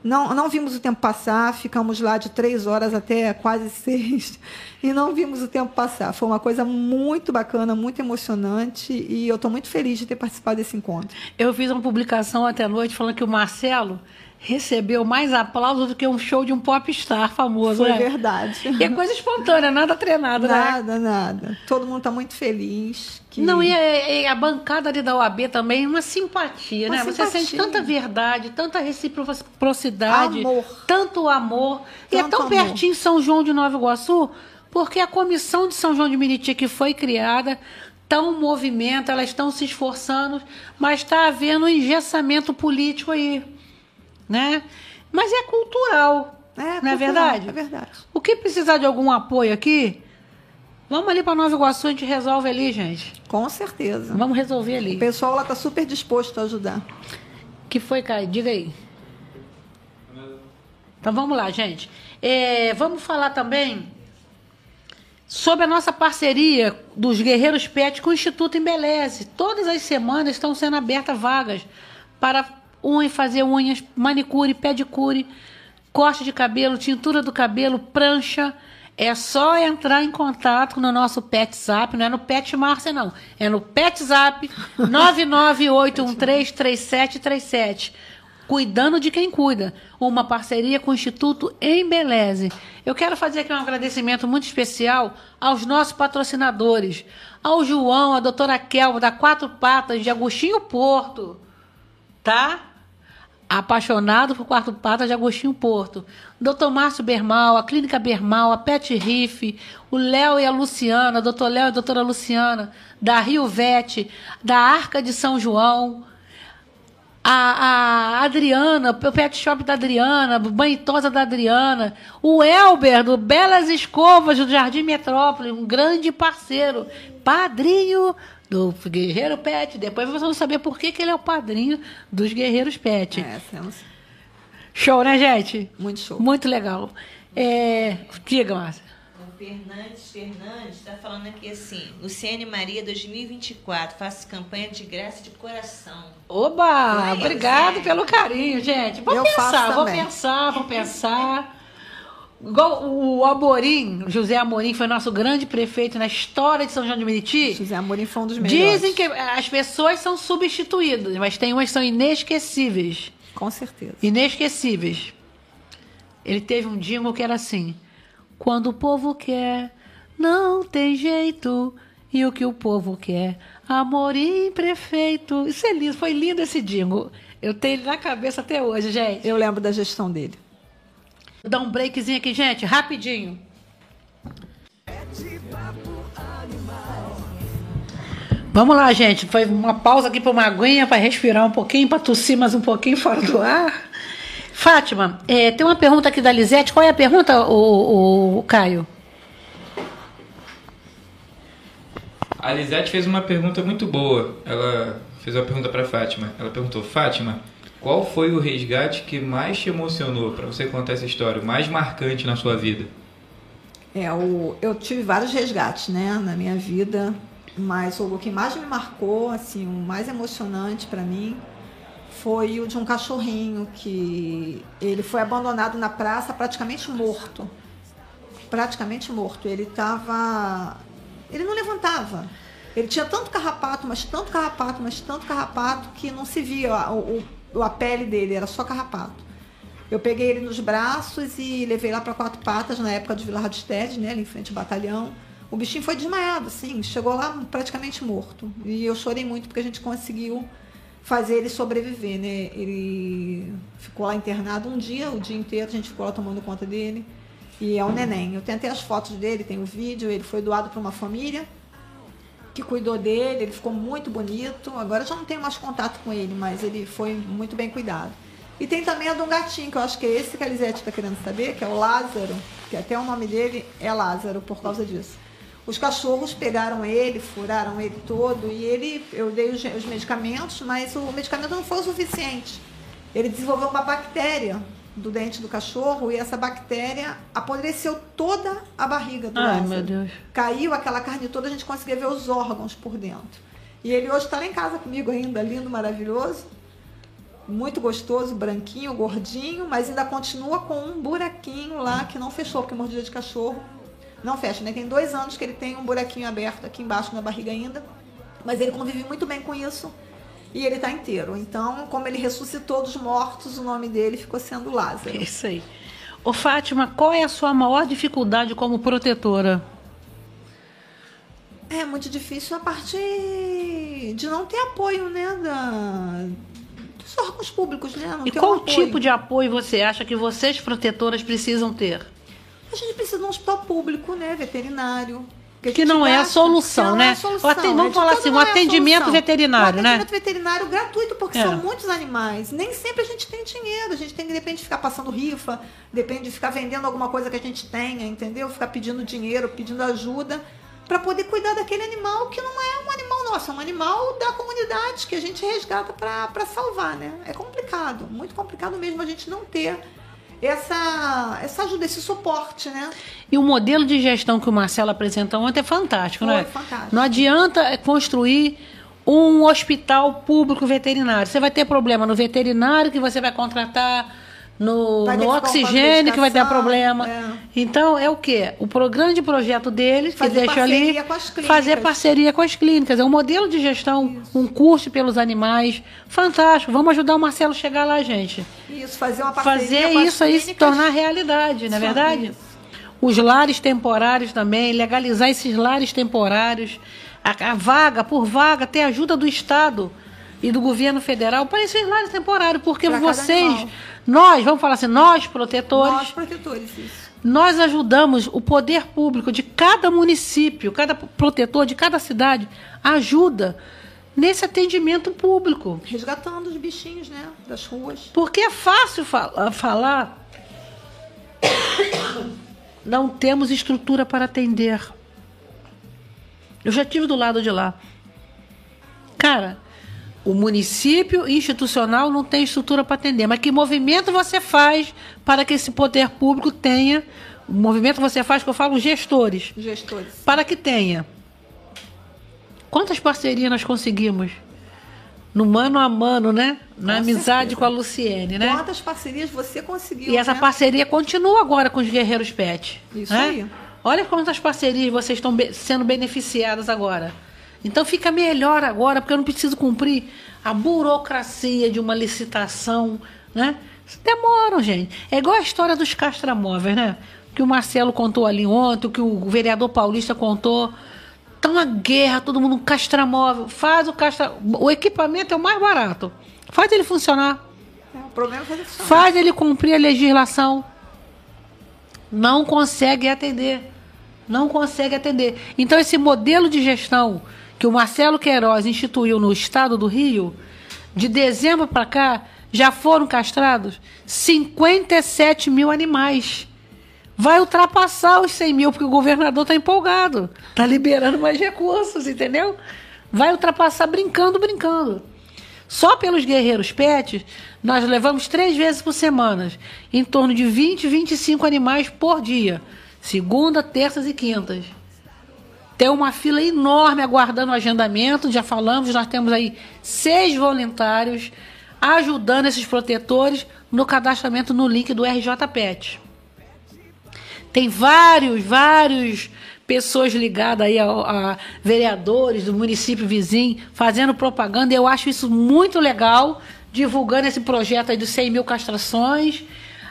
S3: Não, não vimos o tempo passar, ficamos lá de três horas até quase seis e não vimos o tempo passar. Foi uma coisa muito bacana, muito emocionante e eu estou muito feliz de ter participado desse encontro.
S2: Eu fiz uma publicação até à noite falando que o Marcelo recebeu mais aplausos do que um show de um popstar famoso.
S3: Foi
S2: né?
S3: verdade.
S2: E é coisa espontânea, nada treinado, né?
S3: Nada, nada. Todo mundo está muito feliz. Que...
S2: Não, e a, e a bancada ali da OAB também, uma simpatia,
S3: Uma
S2: né? Você
S3: simpatia.
S2: sente tanta verdade, tanta reciprocidade,
S3: Amor.
S2: tanto amor. e é
S3: Tanto
S2: tão
S3: amor.
S2: pertinho São João de Nova Iguaçu, porque a comissão de São João de Meriti que foi criada está um movimento, elas estão se esforçando, mas está havendo um engessamento político aí, né? Mas é cultural,
S3: É,
S2: não é
S3: cultural,
S2: verdade?
S3: É verdade.
S2: O que precisar de algum apoio aqui, vamos ali para Nova Iguaçu, a gente resolve ali, gente.
S3: Com certeza.
S2: Vamos resolver
S3: O
S2: ali.
S3: pessoal lá está super disposto a ajudar.
S2: que foi, Caio? Diga aí. Então vamos lá, gente. É, vamos falar também sobre a nossa parceria dos Guerreiros Pet com o Instituto Embeleze. Todas as semanas estão sendo abertas vagas para unha, fazer unhas, manicure, pedicure, corte de cabelo, tintura do cabelo, prancha. É só entrar em contato no nosso Pet Zap, não é no Pet Márcia, não. É no Pet Zap 998133737. Cuidando de quem cuida. Uma parceria com o Instituto Embeleze. Eu quero fazer aqui um agradecimento muito especial aos nossos patrocinadores. Ao João, a doutora Kelma, da Quatro Patas, de Agostinho Porto. Tá? Apaixonado por Quatro Patas de Agostinho Porto. Dr. Márcio Bermal, a Clínica Bermal, a Pet Riff, o Léo e a Luciana, Dr. Léo e a doutora Luciana, da Rio Vete, da Arca de São João, a, a Adriana, o Pet Shop da Adriana, Banitosa da Adriana, o Elber, do Belas Escovas, do Jardim Metrópole, um grande parceiro, padrinho do Guerreiro Pet. Depois vocês vão saber por que, que ele é o padrinho dos Guerreiros Pet.
S3: É, temos
S2: Show, né, gente?
S3: muito show.
S2: Muito legal. É... Diga, Márcia.
S5: Fernandes Fernandes está falando aqui assim: Luciane Maria 2024, faço campanha de graça de coração.
S2: Oba!
S5: Ai,
S2: Obrigado pelo carinho, gente. Vou
S3: Eu
S2: pensar, vou pensar, vou pensar. Igual o Amorim, José Amorim foi nosso grande prefeito na história de São João de Meriti.
S3: José Amorim foi um dos melhores.
S2: Dizem que as pessoas são substituídas, mas tem umas que são inesquecíveis.
S3: Com certeza.
S2: Inesquecíveis. Ele teve um jingle que era assim: Quando o povo quer, não tem jeito. E o que o povo quer? Amorim prefeito. Isso é lindo, foi lindo esse jingle. Eu tenho ele na cabeça até hoje, gente.
S3: Eu lembro da gestão dele.
S2: Vou dar um breakzinho aqui, gente, rapidinho. Vamos lá, gente. Foi uma pausa aqui para uma aguinha, para respirar um pouquinho, para tossir mais um pouquinho fora do ar. Fátima, eh, tem uma pergunta aqui da Lisete. Qual é a pergunta, o, Caio?
S4: A Lisete fez uma pergunta muito boa. Ela fez uma pergunta para Fátima. Ela perguntou: Fátima, qual foi o resgate que mais te emocionou para você contar essa história, o mais marcante na sua vida?
S3: É, o, eu tive vários resgates, né, na minha vida, mas o que mais me marcou, assim, o mais emocionante para mim, foi o de um cachorrinho que ele foi abandonado na praça praticamente morto. Praticamente morto. Ele estava. Ele não levantava. Ele tinha tanto carrapato, mas tanto carrapato, mas tanto carrapato que não se via a, o, a pele dele, era só carrapato. Eu peguei ele nos braços e levei lá para quatro patas na época de Vila Radstead, né, ali em frente ao batalhão. O bichinho foi desmaiado, assim, chegou lá praticamente morto. E eu chorei muito porque a gente conseguiu fazer ele sobreviver, né? Ele ficou lá internado um dia, o dia inteiro, a gente ficou lá tomando conta dele. E é um neném. Eu até as fotos dele, tem o vídeo, ele foi doado para uma família que cuidou dele, ele ficou muito bonito. Agora eu já não tenho mais contato com ele, mas ele foi muito bem cuidado. E tem também a de um gatinho, que eu acho que é esse que a Lisete está querendo saber, que é o Lázaro, que até o nome dele é Lázaro por causa disso. Os cachorros pegaram ele, furaram ele todo e ele, eu dei os, os medicamentos, mas o medicamento não foi o suficiente. Ele desenvolveu uma bactéria do dente do cachorro e essa bactéria apodreceu toda a barriga do
S2: Ai,
S3: Lázaro.
S2: meu Deus.
S3: Caiu aquela carne toda, a gente conseguia ver os órgãos por dentro. E ele hoje está lá em casa comigo ainda, lindo, maravilhoso. Muito gostoso, branquinho, gordinho, mas ainda continua com um buraquinho lá que não fechou, porque mordida de cachorro não fecha, né? Tem dois anos que ele tem um buraquinho aberto aqui embaixo na barriga ainda, mas ele convive muito bem com isso e ele está inteiro. Então, como ele ressuscitou dos mortos, o nome dele ficou sendo Lázaro.
S2: É isso aí. Ô, Fátima, qual é a sua maior dificuldade como protetora?
S3: É muito difícil a parte de não ter apoio, né? Da, dos órgãos públicos, né? Não
S2: E
S3: um
S2: qual
S3: apoio.
S2: tipo de apoio você acha que vocês, protetoras, precisam ter?
S3: A gente precisa de um hospital público, né? Veterinário.
S2: Que
S3: gente
S2: não é a
S3: gasta-
S2: solução,
S3: que não
S2: né?
S3: É a solução.
S2: Aten- vamos
S3: É de
S2: falar assim, um
S3: é
S2: atendimento veterinário,
S3: um
S2: né?
S3: atendimento veterinário gratuito, porque
S2: É.
S3: são muitos animais. Nem sempre a gente tem dinheiro. A gente tem que, de repente, ficar passando rifa, depende de ficar vendendo alguma coisa que a gente tenha, entendeu? Ficar pedindo dinheiro, pedindo ajuda para poder cuidar daquele animal que não é um animal nosso, é um animal da comunidade que a gente resgata para salvar, né? É complicado, muito complicado mesmo a gente não ter essa, essa ajuda, esse suporte, né?
S2: E o modelo de gestão que o Marcelo apresentou ontem é fantástico,
S3: Foi
S2: né?
S3: fantástico.
S2: Não adianta construir um hospital público veterinário. Você vai ter problema no veterinário que você vai contratar, no, no
S3: que
S2: oxigênio que vai ter
S3: medicação,
S2: problema.
S3: é.
S2: Então, é o quê? O grande projeto deles, que
S3: Fazer
S2: deixa ali, fazer parceria com as clínicas. É um modelo de gestão, um curso pelos animais. Fantástico. Vamos ajudar o Marcelo a chegar lá, gente.
S3: Isso, fazer uma parceria
S2: fazer
S3: com
S2: isso aí se tornar realidade, não é
S3: Isso,
S2: verdade?
S3: isso.
S2: Os lares temporários também, legalizar esses lares temporários, a, a vaga por vaga, ter ajuda do Estado e do governo federal para esses lares temporários, porque
S3: Pra
S2: vocês, nós, vamos falar assim, nós protetores,
S3: Nós, protetores, isso.
S2: nós ajudamos o poder público de cada município, cada protetor de cada cidade ajuda nesse atendimento público.
S3: Resgatando os bichinhos, né? Das ruas.
S2: Porque é fácil fa- falar. Não temos estrutura para atender. Eu já tive do lado de lá. Cara, o município institucional não tem estrutura para atender. Mas que movimento você faz para que esse poder público tenha O movimento você faz, que eu falo gestores,
S3: Gestores.
S2: para que tenha. Quantas parcerias nós conseguimos? No mano a mano, né? Na
S3: Com
S2: amizade
S3: certeza.
S2: com a Luciene, né?
S3: Quantas parcerias você conseguiu?
S2: E essa
S3: né?
S2: parceria continua agora com os Guerreiros Pet.
S3: Isso
S2: né?
S3: aí.
S2: Olha quantas parcerias vocês estão sendo beneficiadas agora. Então fica melhor agora, porque eu não preciso cumprir a burocracia de uma licitação, né? Demoram, gente. É igual a história dos castramóveis, né? Que o Marcelo contou ali ontem, o que o vereador paulista contou. Tá uma guerra, todo mundo castramóvel. Faz o castra... O equipamento é o mais barato. Faz ele funcionar.
S3: É, o problema é fazer funcionar.
S2: Faz ele cumprir a legislação. Não consegue atender. Não consegue atender. Então, esse modelo de gestão que o Marcelo Queiroz instituiu no estado do Rio, de dezembro para cá, já foram castrados 57 mil animais. Vai ultrapassar os 100 mil, porque o governador está empolgado. Está liberando mais recursos, entendeu? Vai ultrapassar brincando, brincando. Só pelos guerreiros pets, nós levamos três vezes por semana, em torno de 20, 25 animais por dia. Segunda, terças e quintas. Tem uma fila enorme aguardando o agendamento, já falamos, nós temos aí seis voluntários ajudando esses protetores no cadastramento no link do RJ Pet. Tem vários, vários pessoas ligadas aí a, a vereadores do município vizinho fazendo propaganda. Eu acho isso muito legal, divulgando esse projeto aí dos 100 mil castrações.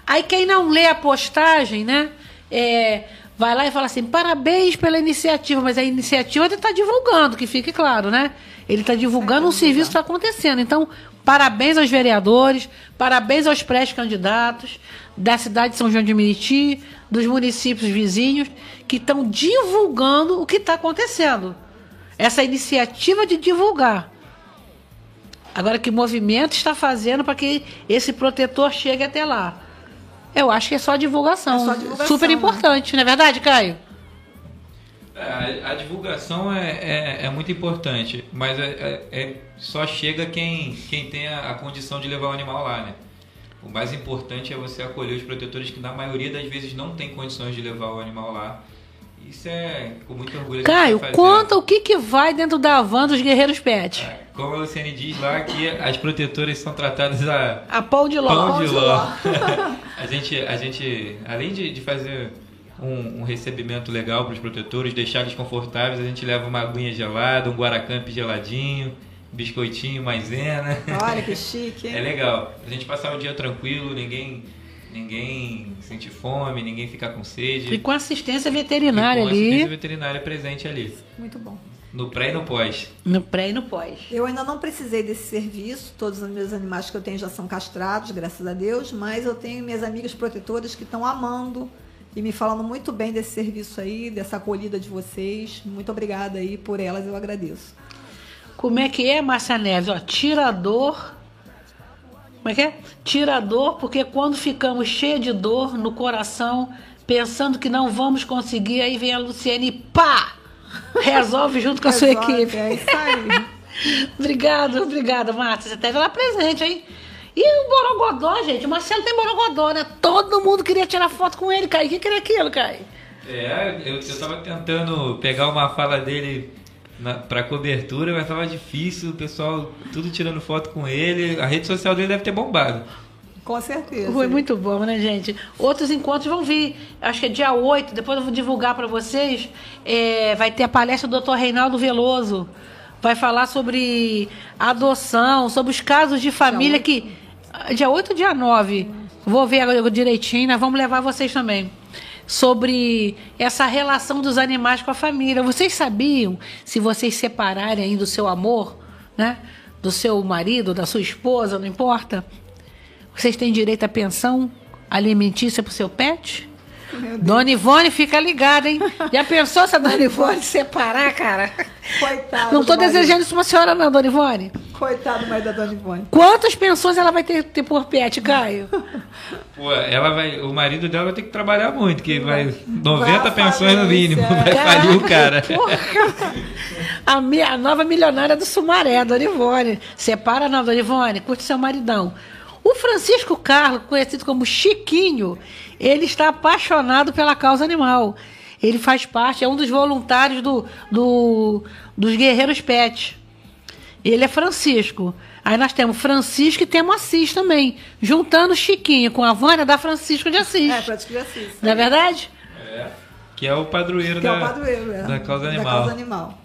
S2: Aí quem não lê a postagem, né, é, vai lá e fala assim, parabéns pela iniciativa, mas a iniciativa ele está divulgando, que fique claro, né? Ele está divulgando um serviço que está acontecendo. Então, parabéns aos vereadores, parabéns aos pré-candidatos da cidade de São João de Meriti, dos municípios vizinhos, que estão divulgando o que está acontecendo. Essa iniciativa de divulgar. Agora, que movimento está fazendo para que esse protetor chegue até lá? Eu acho que é só divulgação.
S3: É só divulgação,
S2: Super
S3: né?
S2: importante, não é verdade, Caio?
S4: É, A, a divulgação é, é, é muito importante, mas é, é- é- só chega quem, quem tem a, a condição de levar o animal lá, né? O mais importante é você acolher os protetores que na maioria das vezes não tem condições de levar o animal lá. Isso é com muito orgulho.
S2: Caio, conta o que, que vai dentro da van dos Guerreiros Pet.
S4: É, Como a Luciane diz lá, que as protetoras são tratadas a
S2: A pão de ló.
S4: pão de
S3: de
S4: ló. a, gente, a gente, além de, de fazer um, um recebimento legal para os protetores, deixar eles confortáveis, a gente leva uma aguinha gelada, um guaracamp geladinho, biscoitinho, maisena.
S3: Olha que chique, hein?
S4: É legal. A gente passar o dia tranquilo, ninguém ninguém sentir fome, ninguém ficar com sede.
S2: E com assistência
S4: E
S2: veterinária
S4: com assistência
S2: ali,
S4: veterinária presente ali.
S3: Muito bom.
S4: No pré e no pós.
S2: no pré e no pós.
S3: Eu ainda não precisei desse serviço, todos os meus animais que eu tenho já são castrados, graças a Deus, mas eu tenho minhas amigas protetoras que estão amando e me falando muito bem desse serviço aí, dessa acolhida de vocês. Muito obrigada aí por elas, eu agradeço.
S2: Como é que é, Márcia Neves? Ó, tirador. Como é que é? Tirador, porque quando ficamos cheios de dor no coração, pensando que não vamos conseguir, aí vem a Luciene e pá! Resolve junto com a sua
S3: Resolve,
S2: equipe.
S3: É isso aí.
S2: obrigado, obrigada, Márcia. Você esteve lá presente, hein? E o Borogodó, gente? O Marcelo tem Borogodó, né? Todo mundo queria tirar foto com ele, Caio. O que que era aquilo, Caio?
S4: É, eu, eu tava tentando pegar uma fala dele na, pra cobertura, mas tava difícil, o pessoal tudo tirando foto com ele. A rede social dele deve ter bombado.
S3: Com certeza.
S2: Foi muito bom, né, gente? Outros encontros vão vir. Acho que é dia 8, depois eu vou divulgar para vocês. É, vai ter a palestra do Dr. Reinaldo Veloso. Vai falar sobre adoção, sobre os casos de família que. Dia 8 ou dia 9? Vou ver agora direitinho, nós vamos levar vocês também. Sobre essa relação dos animais com a família. Vocês sabiam, se vocês separarem aí do seu amor, né? Do seu marido, da sua esposa, não importa, vocês têm direito à pensão alimentícia pro seu pet? Dona Ivone, fica ligada, hein? Já pensou se a Dona Ivone separar, cara?
S3: Coitado.
S2: Não
S3: marido.
S2: desejando isso pra senhora, não, Dona Ivone.
S3: Coitado mais da Dona Ivone.
S2: Quantas pensões ela vai ter, ter por pet, Caio?
S4: Pô, ela vai, o marido dela vai ter que trabalhar muito, que vai 90
S3: Vai
S4: pensões no mínimo,
S3: falência.
S4: vai falir o cara.
S2: Porra. A, mi- a nova milionária do Sumaré, Dona Ivone. Separa não, Dona Ivone, curte seu maridão. O Francisco Carlos, conhecido como Chiquinho, ele está apaixonado pela causa animal. Ele faz parte, é um dos voluntários do, do dos Guerreiros Pet. Ele é Francisco. Aí nós temos Francisco e temos Assis também. Juntando Chiquinho com a Vânia, dá Francisco de Assis.
S3: É, Francisco de Assis.
S2: Não é verdade?
S4: É. Que é o padroeiro,
S3: Que é
S4: da,
S3: o padroeiro, é.
S4: da causa
S3: Da
S4: animal.
S3: causa animal.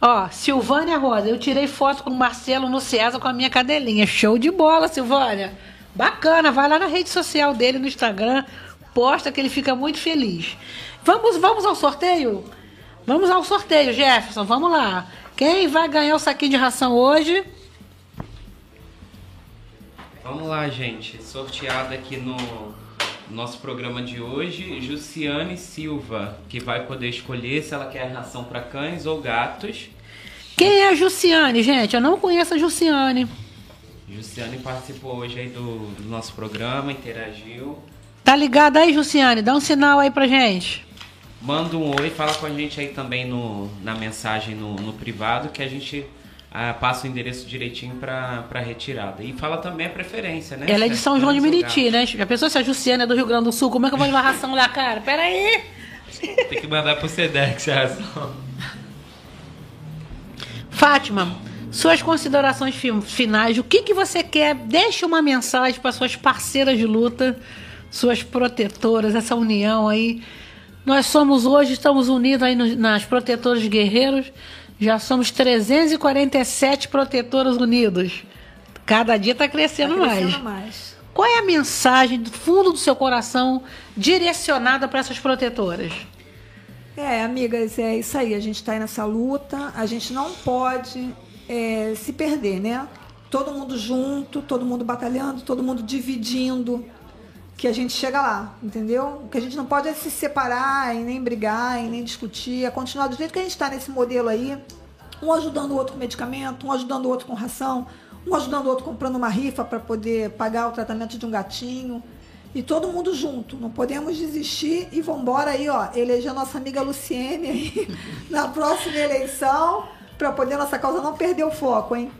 S2: Ó, Silvânia Rosa, eu tirei foto com o Marcelo no César com a minha cadelinha. Show de bola, Silvânia. Bacana, vai lá na rede social dele, no Instagram, posta que ele fica muito feliz. Vamos, vamos ao sorteio? Vamos ao sorteio, Jefferson, vamos lá. Quem vai ganhar o saquinho de ração hoje?
S6: Vamos lá, gente. Sorteada aqui no nosso programa de hoje, Jussiane Silva, que vai poder escolher se ela quer ração para cães ou gatos.
S2: Quem é a Jussiane, gente? Eu não conheço a Jussiane.
S6: Jussiane participou hoje aí do, do nosso programa, interagiu.
S2: Tá ligada aí, Jussiane? Dá um sinal aí pra gente.
S6: Manda um oi, fala com a gente aí também no, na mensagem no, no privado que a gente ah, passa o endereço direitinho para retirada. E fala também a preferência, né?
S2: Ela é de São João de Meriti, né? Já pensou se a Jussiane é do Rio Grande do Sul? Como é que eu vou levar ração lá, cara? Pera aí.
S4: Tem que mandar pro Sedex a ração.
S2: Fátima, suas considerações fi- finais. O que, que você quer? Deixe uma mensagem para suas parceiras de luta, suas protetoras, essa união aí. Nós somos hoje, estamos unidos aí nas protetoras guerreiros. Já somos 347 protetoras unidos. Cada dia está crescendo,
S3: Tá
S2: mais.
S3: crescendo mais.
S2: Qual é a mensagem do fundo do seu coração direcionada para essas protetoras?
S3: É, amigas, é isso aí. A gente está nessa luta. A gente não pode é, se perder, né? Todo mundo junto, todo mundo batalhando, todo mundo dividindo, que a gente chega lá, entendeu? Que a gente não pode é se separar e nem brigar e nem discutir, é continuar do jeito que a gente está nesse modelo aí, um ajudando o outro com medicamento, um ajudando o outro com ração, um ajudando o outro comprando uma rifa para poder pagar o tratamento de um gatinho. E todo mundo junto, não podemos desistir e vambora aí, ó, eleger a nossa amiga Luciene aí na próxima eleição, para poder nossa causa não perder o foco, hein?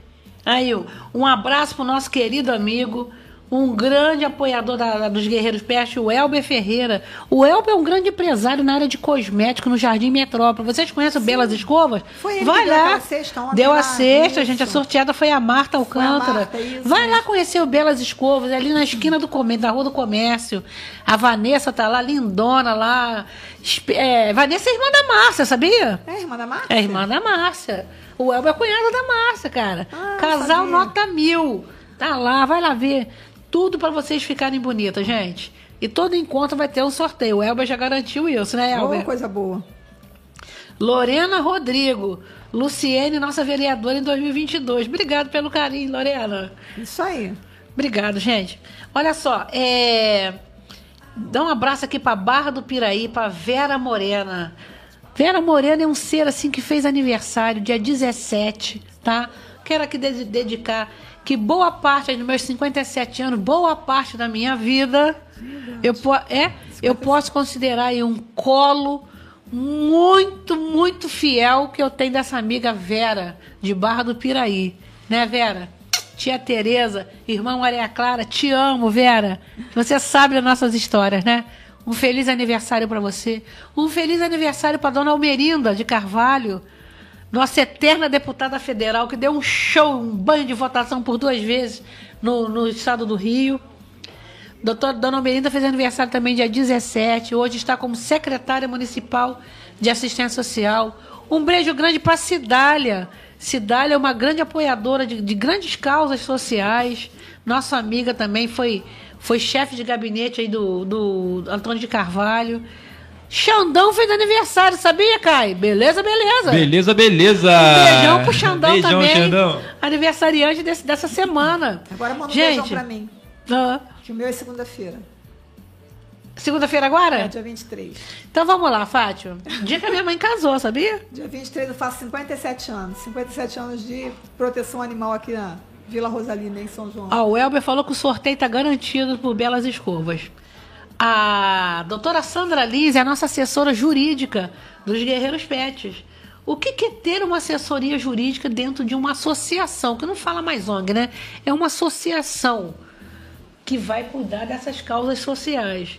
S2: Aí, um abraço pro nosso querido amigo, um grande apoiador da- da- dos Guerreiros Peste, o Elber Ferreira. O Elber é um grande empresário na área de cosmético no Jardim Metrópole. Vocês conhecem o Belas Escovas?
S3: Foi ele
S2: Vai
S3: que deu
S2: lá.
S3: aquela cesta ontem
S2: deu a
S3: isso.
S2: gente. A sorteada foi a Marta Alcântara.
S3: Marta, isso
S2: Vai lá conhecer o Belas Escovas, ali na esquina do comércio, da Rua do Comércio. A Vanessa tá lá, lindona lá. É, Vanessa é irmã da Márcia, sabia?
S3: É, irmã da Márcia?
S2: É irmã da Márcia. O Elber é cunhado da Márcia, cara.
S3: Ah,
S2: Casal
S3: sabia.
S2: nota mil. Tá lá, vai lá ver. Tudo pra vocês ficarem bonitas, gente. E todo encontro vai ter um sorteio. O Elber já garantiu isso, né,
S3: Oh,
S2: Elber?
S3: coisa boa.
S2: Lorena Rodrigo. Luciene, nossa vereadora em 2022. Obrigado pelo carinho, Lorena.
S3: Isso aí.
S2: Obrigado, gente. Olha só, é... dá um abraço aqui pra Barra do Piraí, pra Vera Morena. Vera Morena é um ser assim que fez aniversário dia 17, tá? Quero aqui de- dedicar que boa parte dos meus 57 anos, boa parte da minha vida, eu, po é, eu posso considerar aí um colo muito, muito fiel que eu tenho dessa amiga Vera, de Barra do Piraí. Né, Vera? Tia Tereza, irmã Maria Clara, te amo, Vera. Você sabe das nossas histórias, né? Um feliz aniversário para você. Um feliz aniversário para dona Almerinda de Carvalho, nossa eterna deputada federal, que deu um show, um banho de votação por duas vezes no, no estado do Rio. Doutora Dona Almerinda fez aniversário também dia 17. Hoje está como secretária municipal de assistência social. Um beijo grande para Cidália. Cidália é uma grande apoiadora de, de grandes causas sociais. Nossa amiga também foi, foi chefe de gabinete aí do, do Antônio de Carvalho. Xandão fez aniversário, sabia, Kai? Beleza, beleza.
S4: Beleza, beleza.
S2: Um beijão pro Xandão
S4: Beijão,
S2: também.
S4: Xandão.
S2: Aniversariante desse- dessa semana.
S3: Agora manda um
S2: Gente,
S3: beijão pra mim,
S2: ah,
S3: que o meu é segunda-feira.
S2: Segunda-feira agora?
S3: É dia 23.
S2: Então vamos lá, Fátima. Dia que a minha mãe casou, sabia?
S3: Dia 23 eu faço 57 anos. 57 anos de proteção animal aqui na Vila Rosalina, em São João.
S2: Ó, o Elber falou que o sorteio está garantido por Belas Escovas. A doutora Sandra Liz é a nossa assessora jurídica dos Guerreiros Pets. O que que é ter uma assessoria jurídica dentro de uma associação, que não fala mais ONG, né? É uma associação. que vai cuidar dessas causas sociais.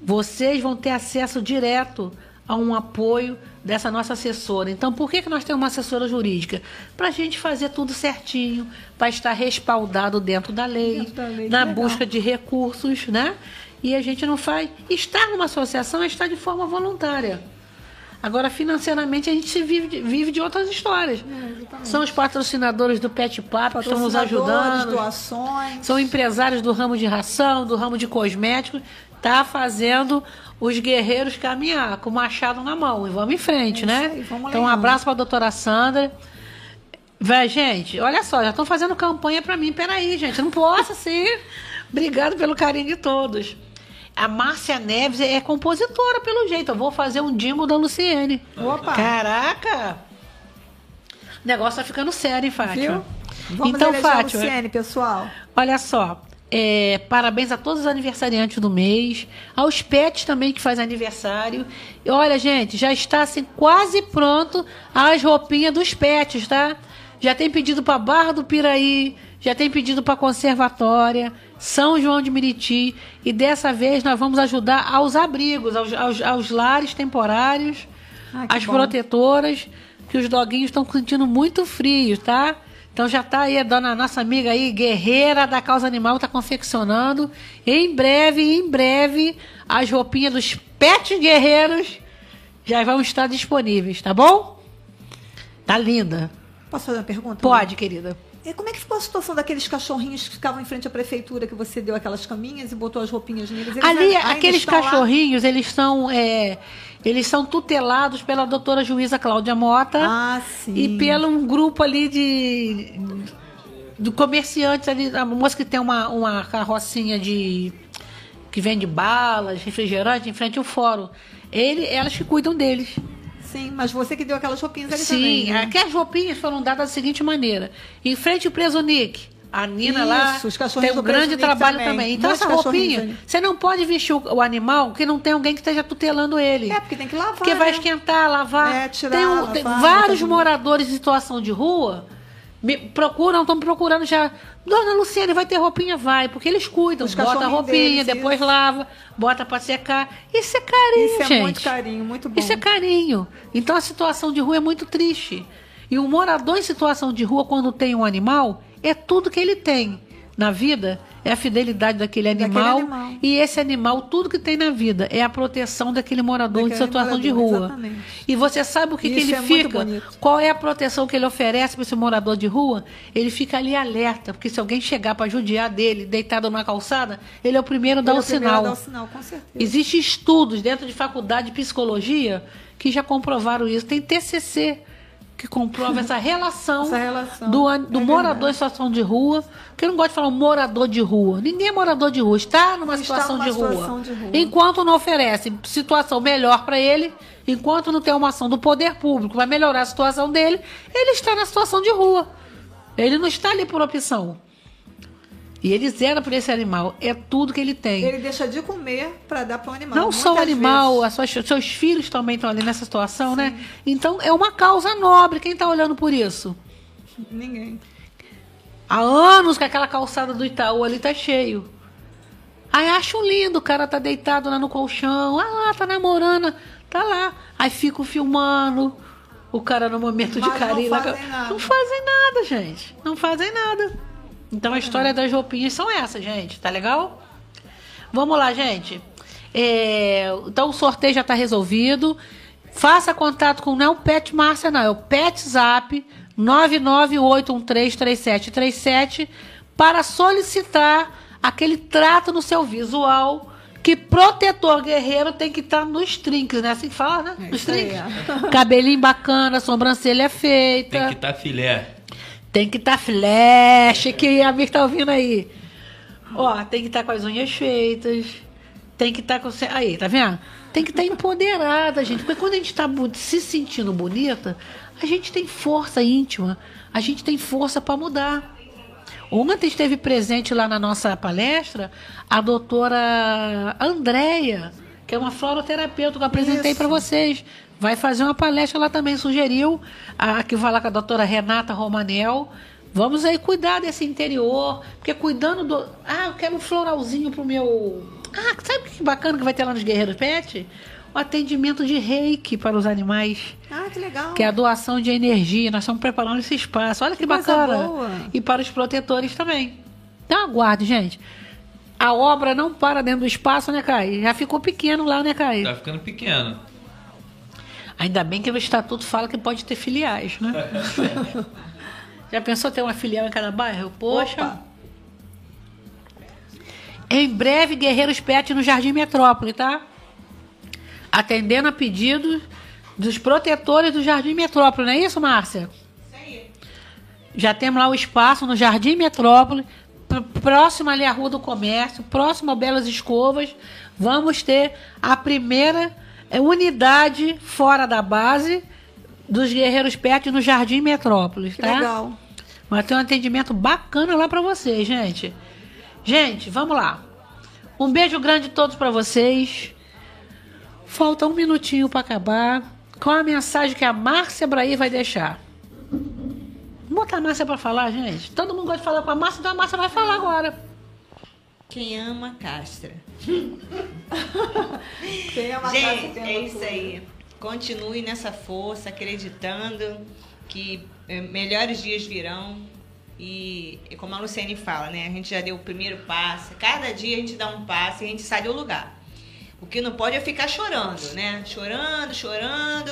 S2: Vocês vão ter acesso direto a um apoio dessa nossa assessora. Então, por que, que nós temos uma assessora jurídica? Para a gente fazer tudo certinho, para estar respaldado dentro da lei,
S3: Dentro da lei,
S2: na
S3: legal.
S2: busca de recursos, né? E a gente não faz. Estar numa associação é estar de forma voluntária. Agora, financeiramente, a gente se vive, de- vive de outras histórias. São os patrocinadores do Pet Papo que estão nos ajudando.
S3: doações.
S2: São empresários do ramo de ração, do ramo de cosméticos, tá fazendo os guerreiros caminhar com o machado na mão. E vamos em frente,
S3: É
S2: né?
S3: aí,
S2: então, um abraço para a doutora Sandra. Véi, gente, olha só, já estão fazendo campanha para mim. Peraí, gente, não posso assim. Obrigado pelo carinho de todos. A Márcia Neves é compositora, pelo jeito. Eu vou fazer um dimo da Luciene.
S3: Opa.
S2: Caraca! O negócio tá ficando sério, hein, Fátima?
S3: Viu? Vamos
S2: então, Fátima,
S3: Luciene, pessoal.
S2: Olha só, é, parabéns a todos os aniversariantes do mês, aos pets também que faz aniversário. E olha, gente, já está assim quase pronto as roupinhas dos pets, tá? Já tem pedido para Barra do Piraí, já tem pedido para Conservatória, São João de Meriti e dessa vez nós vamos ajudar aos abrigos, aos, aos- aos lares temporários,
S3: Ah,
S2: as
S3: bom.
S2: protetoras, que os doguinhos estão sentindo muito frio, tá? Então já tá aí a dona nossa amiga aí, guerreira da causa animal, tá confeccionando. Em breve, em breve, as roupinhas dos pets guerreiros já vão estar disponíveis, tá bom? Tá linda.
S3: Posso fazer uma pergunta?
S2: Pode, querida.
S3: E como é que ficou a situação daqueles cachorrinhos que ficavam em frente à prefeitura, que você deu aquelas caminhas e botou as roupinhas neles? Eles
S2: Ali, aqueles
S3: estão lá?
S2: cachorrinhos, eles são, é, eles são tutelados pela doutora juíza Cláudia Mota.
S3: Ah.
S2: E pelo um grupo ali de. do comerciantes ali, a moça que tem uma, uma carrocinha de. que vende balas, refrigerante, em frente ao fórum. Ele, elas que cuidam deles.
S3: Sim, mas você que deu aquelas roupinhas ali
S2: Sim,
S3: também. né?
S2: aquelas roupinhas foram dadas da seguinte maneira. Em frente ao preso Nick. A Nina lá
S3: Isso, cachorrinhos
S2: tem um grande trabalho
S3: também.
S2: também. Então,
S3: Muitos
S2: essa roupinha, você não pode vestir o, o animal que não tem alguém que esteja tutelando ele.
S3: É, porque tem que lavar.
S2: Porque vai
S3: né?
S2: esquentar, lavar.
S3: É, tirar,
S2: tem, um-
S3: lavar,
S2: tem vários
S3: novo.
S2: moradores em situação de rua me procuram, estão me procurando já. Dona Luciane, vai ter roupinha? Vai, porque eles cuidam.
S3: Os
S2: bota a roupinha,
S3: deles,
S2: depois
S3: isso.
S2: lava, bota pra secar. Isso é carinho,
S3: Isso é
S2: gente.
S3: muito carinho, muito bom.
S2: Isso é carinho. Então a situação de rua é muito triste. E o morador em situação de rua, quando tem um animal, é tudo que ele tem na vida. É a fidelidade daquele
S3: Daquele
S2: animal,
S3: animal.
S2: E esse animal, tudo que tem na vida, é a proteção daquele morador em
S3: Daquele
S2: situação de
S3: morador,
S2: rua.
S3: exatamente.
S2: E você sabe o que, que ele
S3: é
S2: fica? Qual é a proteção que ele oferece para esse morador de rua? Ele fica ali alerta, porque se alguém chegar para judiar dele, deitado na calçada, ele é o primeiro a dar
S3: é
S2: o
S3: o
S2: sinal.
S3: dar o sinal, com certeza.
S2: Existem estudos dentro de faculdade de psicologia que já comprovaram isso. Tem TCC que comprova essa relação,
S3: Essa relação,
S2: do, do
S3: é
S2: morador em situação de rua. Que eu não gosto de falar morador de rua. Ninguém é morador de rua. Está numa
S3: Está
S2: situação,
S3: numa
S2: de, rua.
S3: situação de rua.
S2: Enquanto não oferece situação melhor para ele, enquanto não tem uma ação do poder público para melhorar a situação dele, ele está na situação de rua. Ele não está ali por opção. E ele zera por esse animal. É tudo que ele tem.
S3: Ele deixa de comer para dar para o animal.
S2: Não só o animal, as suas- seus filhos também estão ali nessa situação, né? Então é uma causa nobre. Quem está olhando por isso?
S3: Ninguém.
S2: Há anos que aquela calçada do Itaú ali tá cheio. Aí acham lindo, o cara tá deitado lá no colchão, ah lá, tá namorando, tá lá. Aí ficam filmando o cara no momento de
S3: Mas não
S2: carinho. lá.
S3: fazem nada.
S2: Não fazem nada, gente. Não fazem nada. Então a história das roupinhas são essas, gente. Tá legal? Vamos lá, gente. É, então o sorteio já está resolvido. Faça contato com não é o Pet Márcia, não, é o Pet Zap 998133737 para solicitar aquele trato no seu visual que protetor guerreiro tem que estar nos trinques, né? Assim que fala, né? Nos
S3: isso aí,
S2: trinques.
S3: é.
S2: Cabelinho bacana, sobrancelha feita.
S4: Tem que estar filé.
S2: Tem que estar flash, que a amiga tá ouvindo aí. Ó, tem que estar com as unhas feitas. Tem que estar com. se- Aí, tá vendo? Tem que estar empoderada, gente. Porque quando a gente está se sentindo bonita, a gente tem força íntima. A gente tem força para mudar. Ontem esteve presente lá na nossa palestra a doutora Andréia, que é uma floroterapeuta que eu apresentei para vocês. Vai fazer uma palestra lá também, sugeriu. A, que vai lá com a doutora Renata Romanel. Vamos aí cuidar desse interior, porque cuidando do. Ah, eu quero um floralzinho pro meu. Ah, sabe que bacana que vai ter lá nos Guerreiros Pet? O atendimento de reiki para os animais.
S3: Ah, que legal.
S2: Que é a doação de energia. Nós estamos preparando esse espaço. Olha que,
S3: Que coisa
S2: bacana.
S3: boa.
S2: E para os protetores também. Então aguarde, gente. A obra não para dentro do espaço, né, Caio? Já ficou pequeno lá, né, Caio?
S4: Tá ficando pequeno.
S2: Ainda bem que o estatuto fala que pode ter filiais, né? Já pensou ter uma filial em cada bairro? Poxa.
S3: Opa.
S2: Em breve, Guerreiros Pet no Jardim Metrópole, tá? Atendendo a pedidos dos protetores do Jardim Metrópole, não é isso, Márcia?
S5: Isso aí.
S2: Já temos lá o espaço no Jardim Metrópole, pr- próximo ali à Rua do Comércio, próximo ao Belas Escovas. Vamos ter a primeira eh, unidade fora da base dos Guerreiros Pet no Jardim Metrópolis,
S3: Que
S2: tá?
S3: legal.
S2: Vai ter um atendimento bacana lá pra vocês, gente. Gente, vamos lá. Um beijo grande a todos pra vocês. Falta um minutinho pra acabar. Qual a mensagem que a Márcia Braí vai deixar? Vamos botar a Márcia pra falar, gente. Todo mundo gosta de falar com a Márcia, então a Márcia vai falar agora.
S5: Quem ama, castra.
S3: Tem uma
S5: Gente, é isso
S3: tudo.
S5: aí. Continue nessa força, acreditando que eh, melhores dias virão. E, e como a Luciane fala, né? A gente já deu o primeiro passo. Cada dia a gente dá um passo e a gente sai do lugar. O que não pode é ficar chorando, né? Chorando, chorando.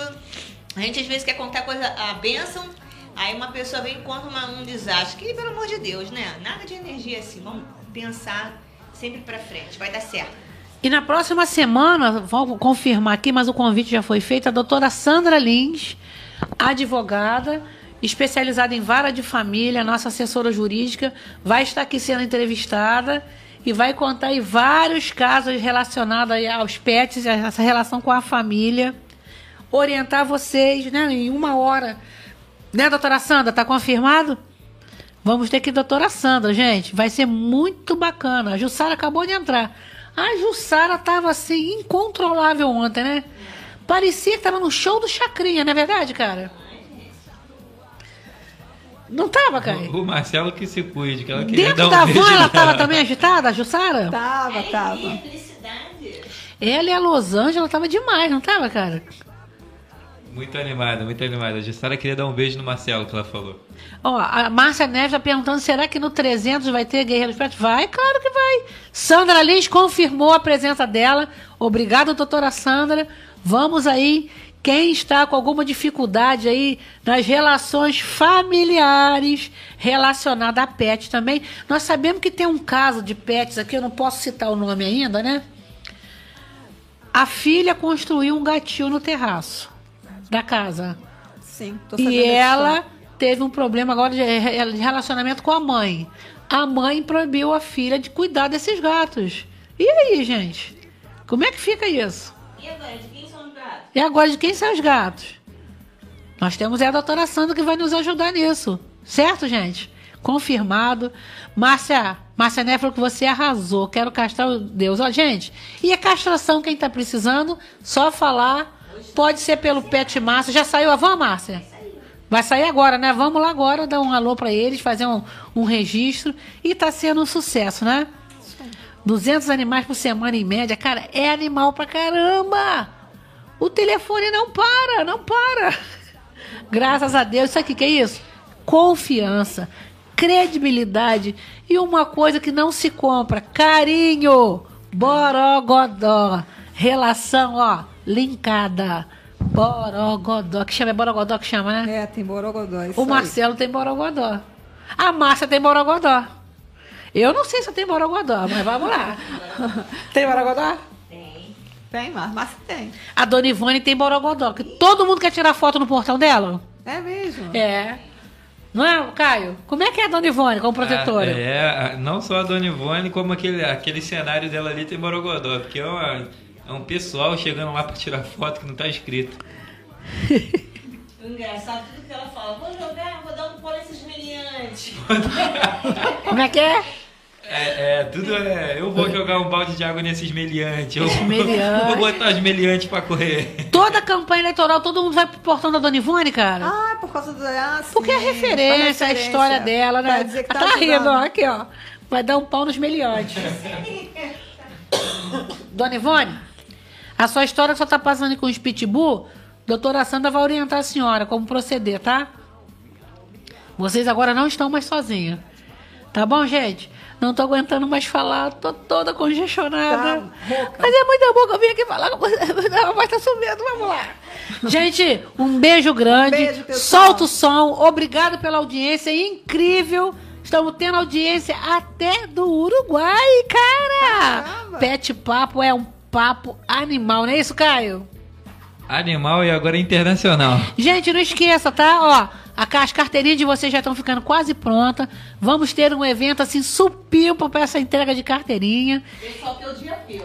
S5: A gente às vezes quer contar coisa, a bênção, aí uma pessoa vem e conta uma- um desastre. Que, pelo amor de Deus, né? Nada de energia assim. Vamos pensar sempre pra frente. Vai dar certo.
S2: E na próxima semana, vamos confirmar aqui, mas o convite já foi feito, a doutora Sandra Lins, advogada, especializada em vara de família, nossa assessora jurídica, vai estar aqui sendo entrevistada e vai contar aí vários casos relacionados aos pets, essa relação com a família, orientar vocês, né, em uma hora. Né, doutora Sandra, tá confirmado? Vamos ter que ir, doutora Sandra, gente. Vai ser muito bacana. A Jussara acabou de entrar. A Jussara tava assim, incontrolável ontem, né? Parecia que tava no show do Chacrinha, não é verdade, cara? Não tava, cara?
S4: O Marcelo que se cuide, que ela queria
S2: Dentro
S4: dar um
S2: da van ela tava também agitada, a Jussara?
S3: Tava, tava.
S2: Ela e a Los Angeles tava demais, não tava, cara?
S4: Muito animada, muito animada. A Jussara queria dar um beijo no Marcelo, que ela falou.
S2: Ó, a Márcia Neves tá perguntando, será que no 300 vai ter Guerreiros Pet? Vai, claro que vai. Sandra Lins confirmou a presença dela. Obrigada, doutora Sandra. Vamos aí, quem está com alguma dificuldade aí nas relações familiares relacionadas a pet também. Nós sabemos que tem um caso de pets aqui, eu não posso citar o nome ainda, né? A filha construiu um gatinho no terraço da casa.
S3: Sim, tô sabendo
S2: E ela
S3: história.
S2: teve um problema agora de re- de relacionamento com a mãe. A mãe proibiu a filha de cuidar desses gatos. E aí, gente? Como é que fica isso?
S5: E agora, de quem são os gatos?
S2: E agora de quem são os gatos? Nós temos a doutora Sandra que vai nos ajudar nisso. Certo, gente? Confirmado. Márcia, Márcia Né falou que você arrasou. Quero castrar o Deus. Ó, gente, e a castração, quem tá precisando, só falar. Pode ser pelo Pet Márcia. Já saiu a van, Márcia? Vai sair agora, né? Vamos lá agora dar um alô pra eles, fazer um, um registro. E tá sendo um sucesso, né? 200 animais por semana em média. Cara, é animal pra caramba! O telefone não para, não para. Graças a Deus, isso aqui que é isso? Confiança, credibilidade e uma coisa que não se compra, carinho, borogodó, relação, ó, linkada, borogodó, que chama é borogodó que chama, né?
S3: É, tem Borogodó. isso
S2: O
S3: aí.
S2: Marcelo tem borogodó. A Márcia tem borogodó. Eu não sei se tenho borogodó, mas vamos lá. tem borogodó?
S3: Tem, mas, mas tem.
S2: A Dona Ivone tem borogodó, que todo mundo quer tirar foto no portão dela.
S3: É mesmo?
S2: É. Não é, Caio? Como é que é a Dona Ivone como protetora?
S4: Ah, é, não só a Dona Ivone, como aquele, aquele cenário dela ali tem Borogodó, porque é, uma- é um pessoal chegando lá pra tirar foto que não tá escrito.
S5: O engraçado, tudo que ela fala, vou jogar, vou dar um pau nesses meninos.
S2: Como é que é?
S4: É, é, tudo é. Eu vou jogar um balde de água nesse esmeliante. Eu
S2: Esmeliante.
S4: vou botar esmeliante pra correr.
S2: Toda campanha eleitoral, todo mundo vai pro portão da Dona Ivone, cara.
S3: Ah, por causa da. Ah,
S2: Porque é
S3: sim,
S2: referência, a
S3: faz
S2: história dela, né?
S3: Pra dizer que
S2: tá
S3: tá,
S2: rindo, ó, aqui, ó. Vai dar um pau nos meliantes. Dona Ivone, a sua história só tá passando com os pitbull, doutora Sandra vai orientar a senhora como proceder, tá? Vocês agora não estão mais sozinhas. Tá bom, gente? Não tô aguentando mais falar, tô toda congestionada.
S3: Tá.
S2: Mas é muito bom que eu vim aqui falar com você. A voz tá subindo, vamos lá. Gente, um beijo grande.
S3: Um beijo, pessoal.
S2: Solta o som. Obrigado pela audiência incrível. Estamos tendo audiência até do Uruguai, cara.
S3: Caramba.
S2: Pet Papo é um papo animal, não é isso, Caio?
S4: Animal e agora internacional.
S2: Gente, não esqueça, tá? Ó, as carteirinhas de vocês já estão ficando quase prontas. Vamos ter um evento assim supimpa para essa entrega de carteirinha.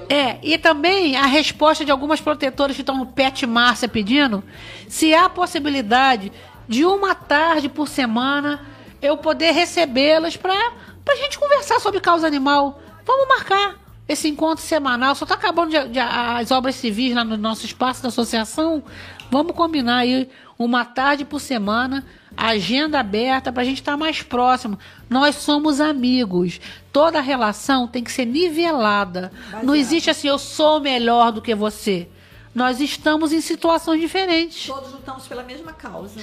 S2: É, e também a resposta de algumas protetoras que estão no Pet Márcia pedindo se há possibilidade de uma tarde por semana eu poder recebê-las para a gente conversar sobre causa animal. Vamos marcar esse encontro semanal. Só está acabando de- de- as obras civis lá no nosso espaço da associação. Vamos combinar aí uma tarde por semana, agenda aberta para a gente estar mais próximo. Nós somos amigos. Toda relação tem que ser nivelada. Não existe assim, eu sou melhor do que você. Nós estamos em situações diferentes.
S3: Todos lutamos pela mesma causa.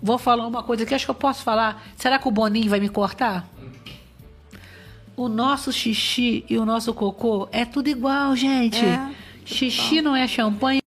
S2: Vou falar uma coisa que acho que eu posso falar. Será que o Boninho vai me cortar? O nosso xixi e o nosso cocô é tudo igual, gente.
S3: É,
S2: xixi não é champanhe.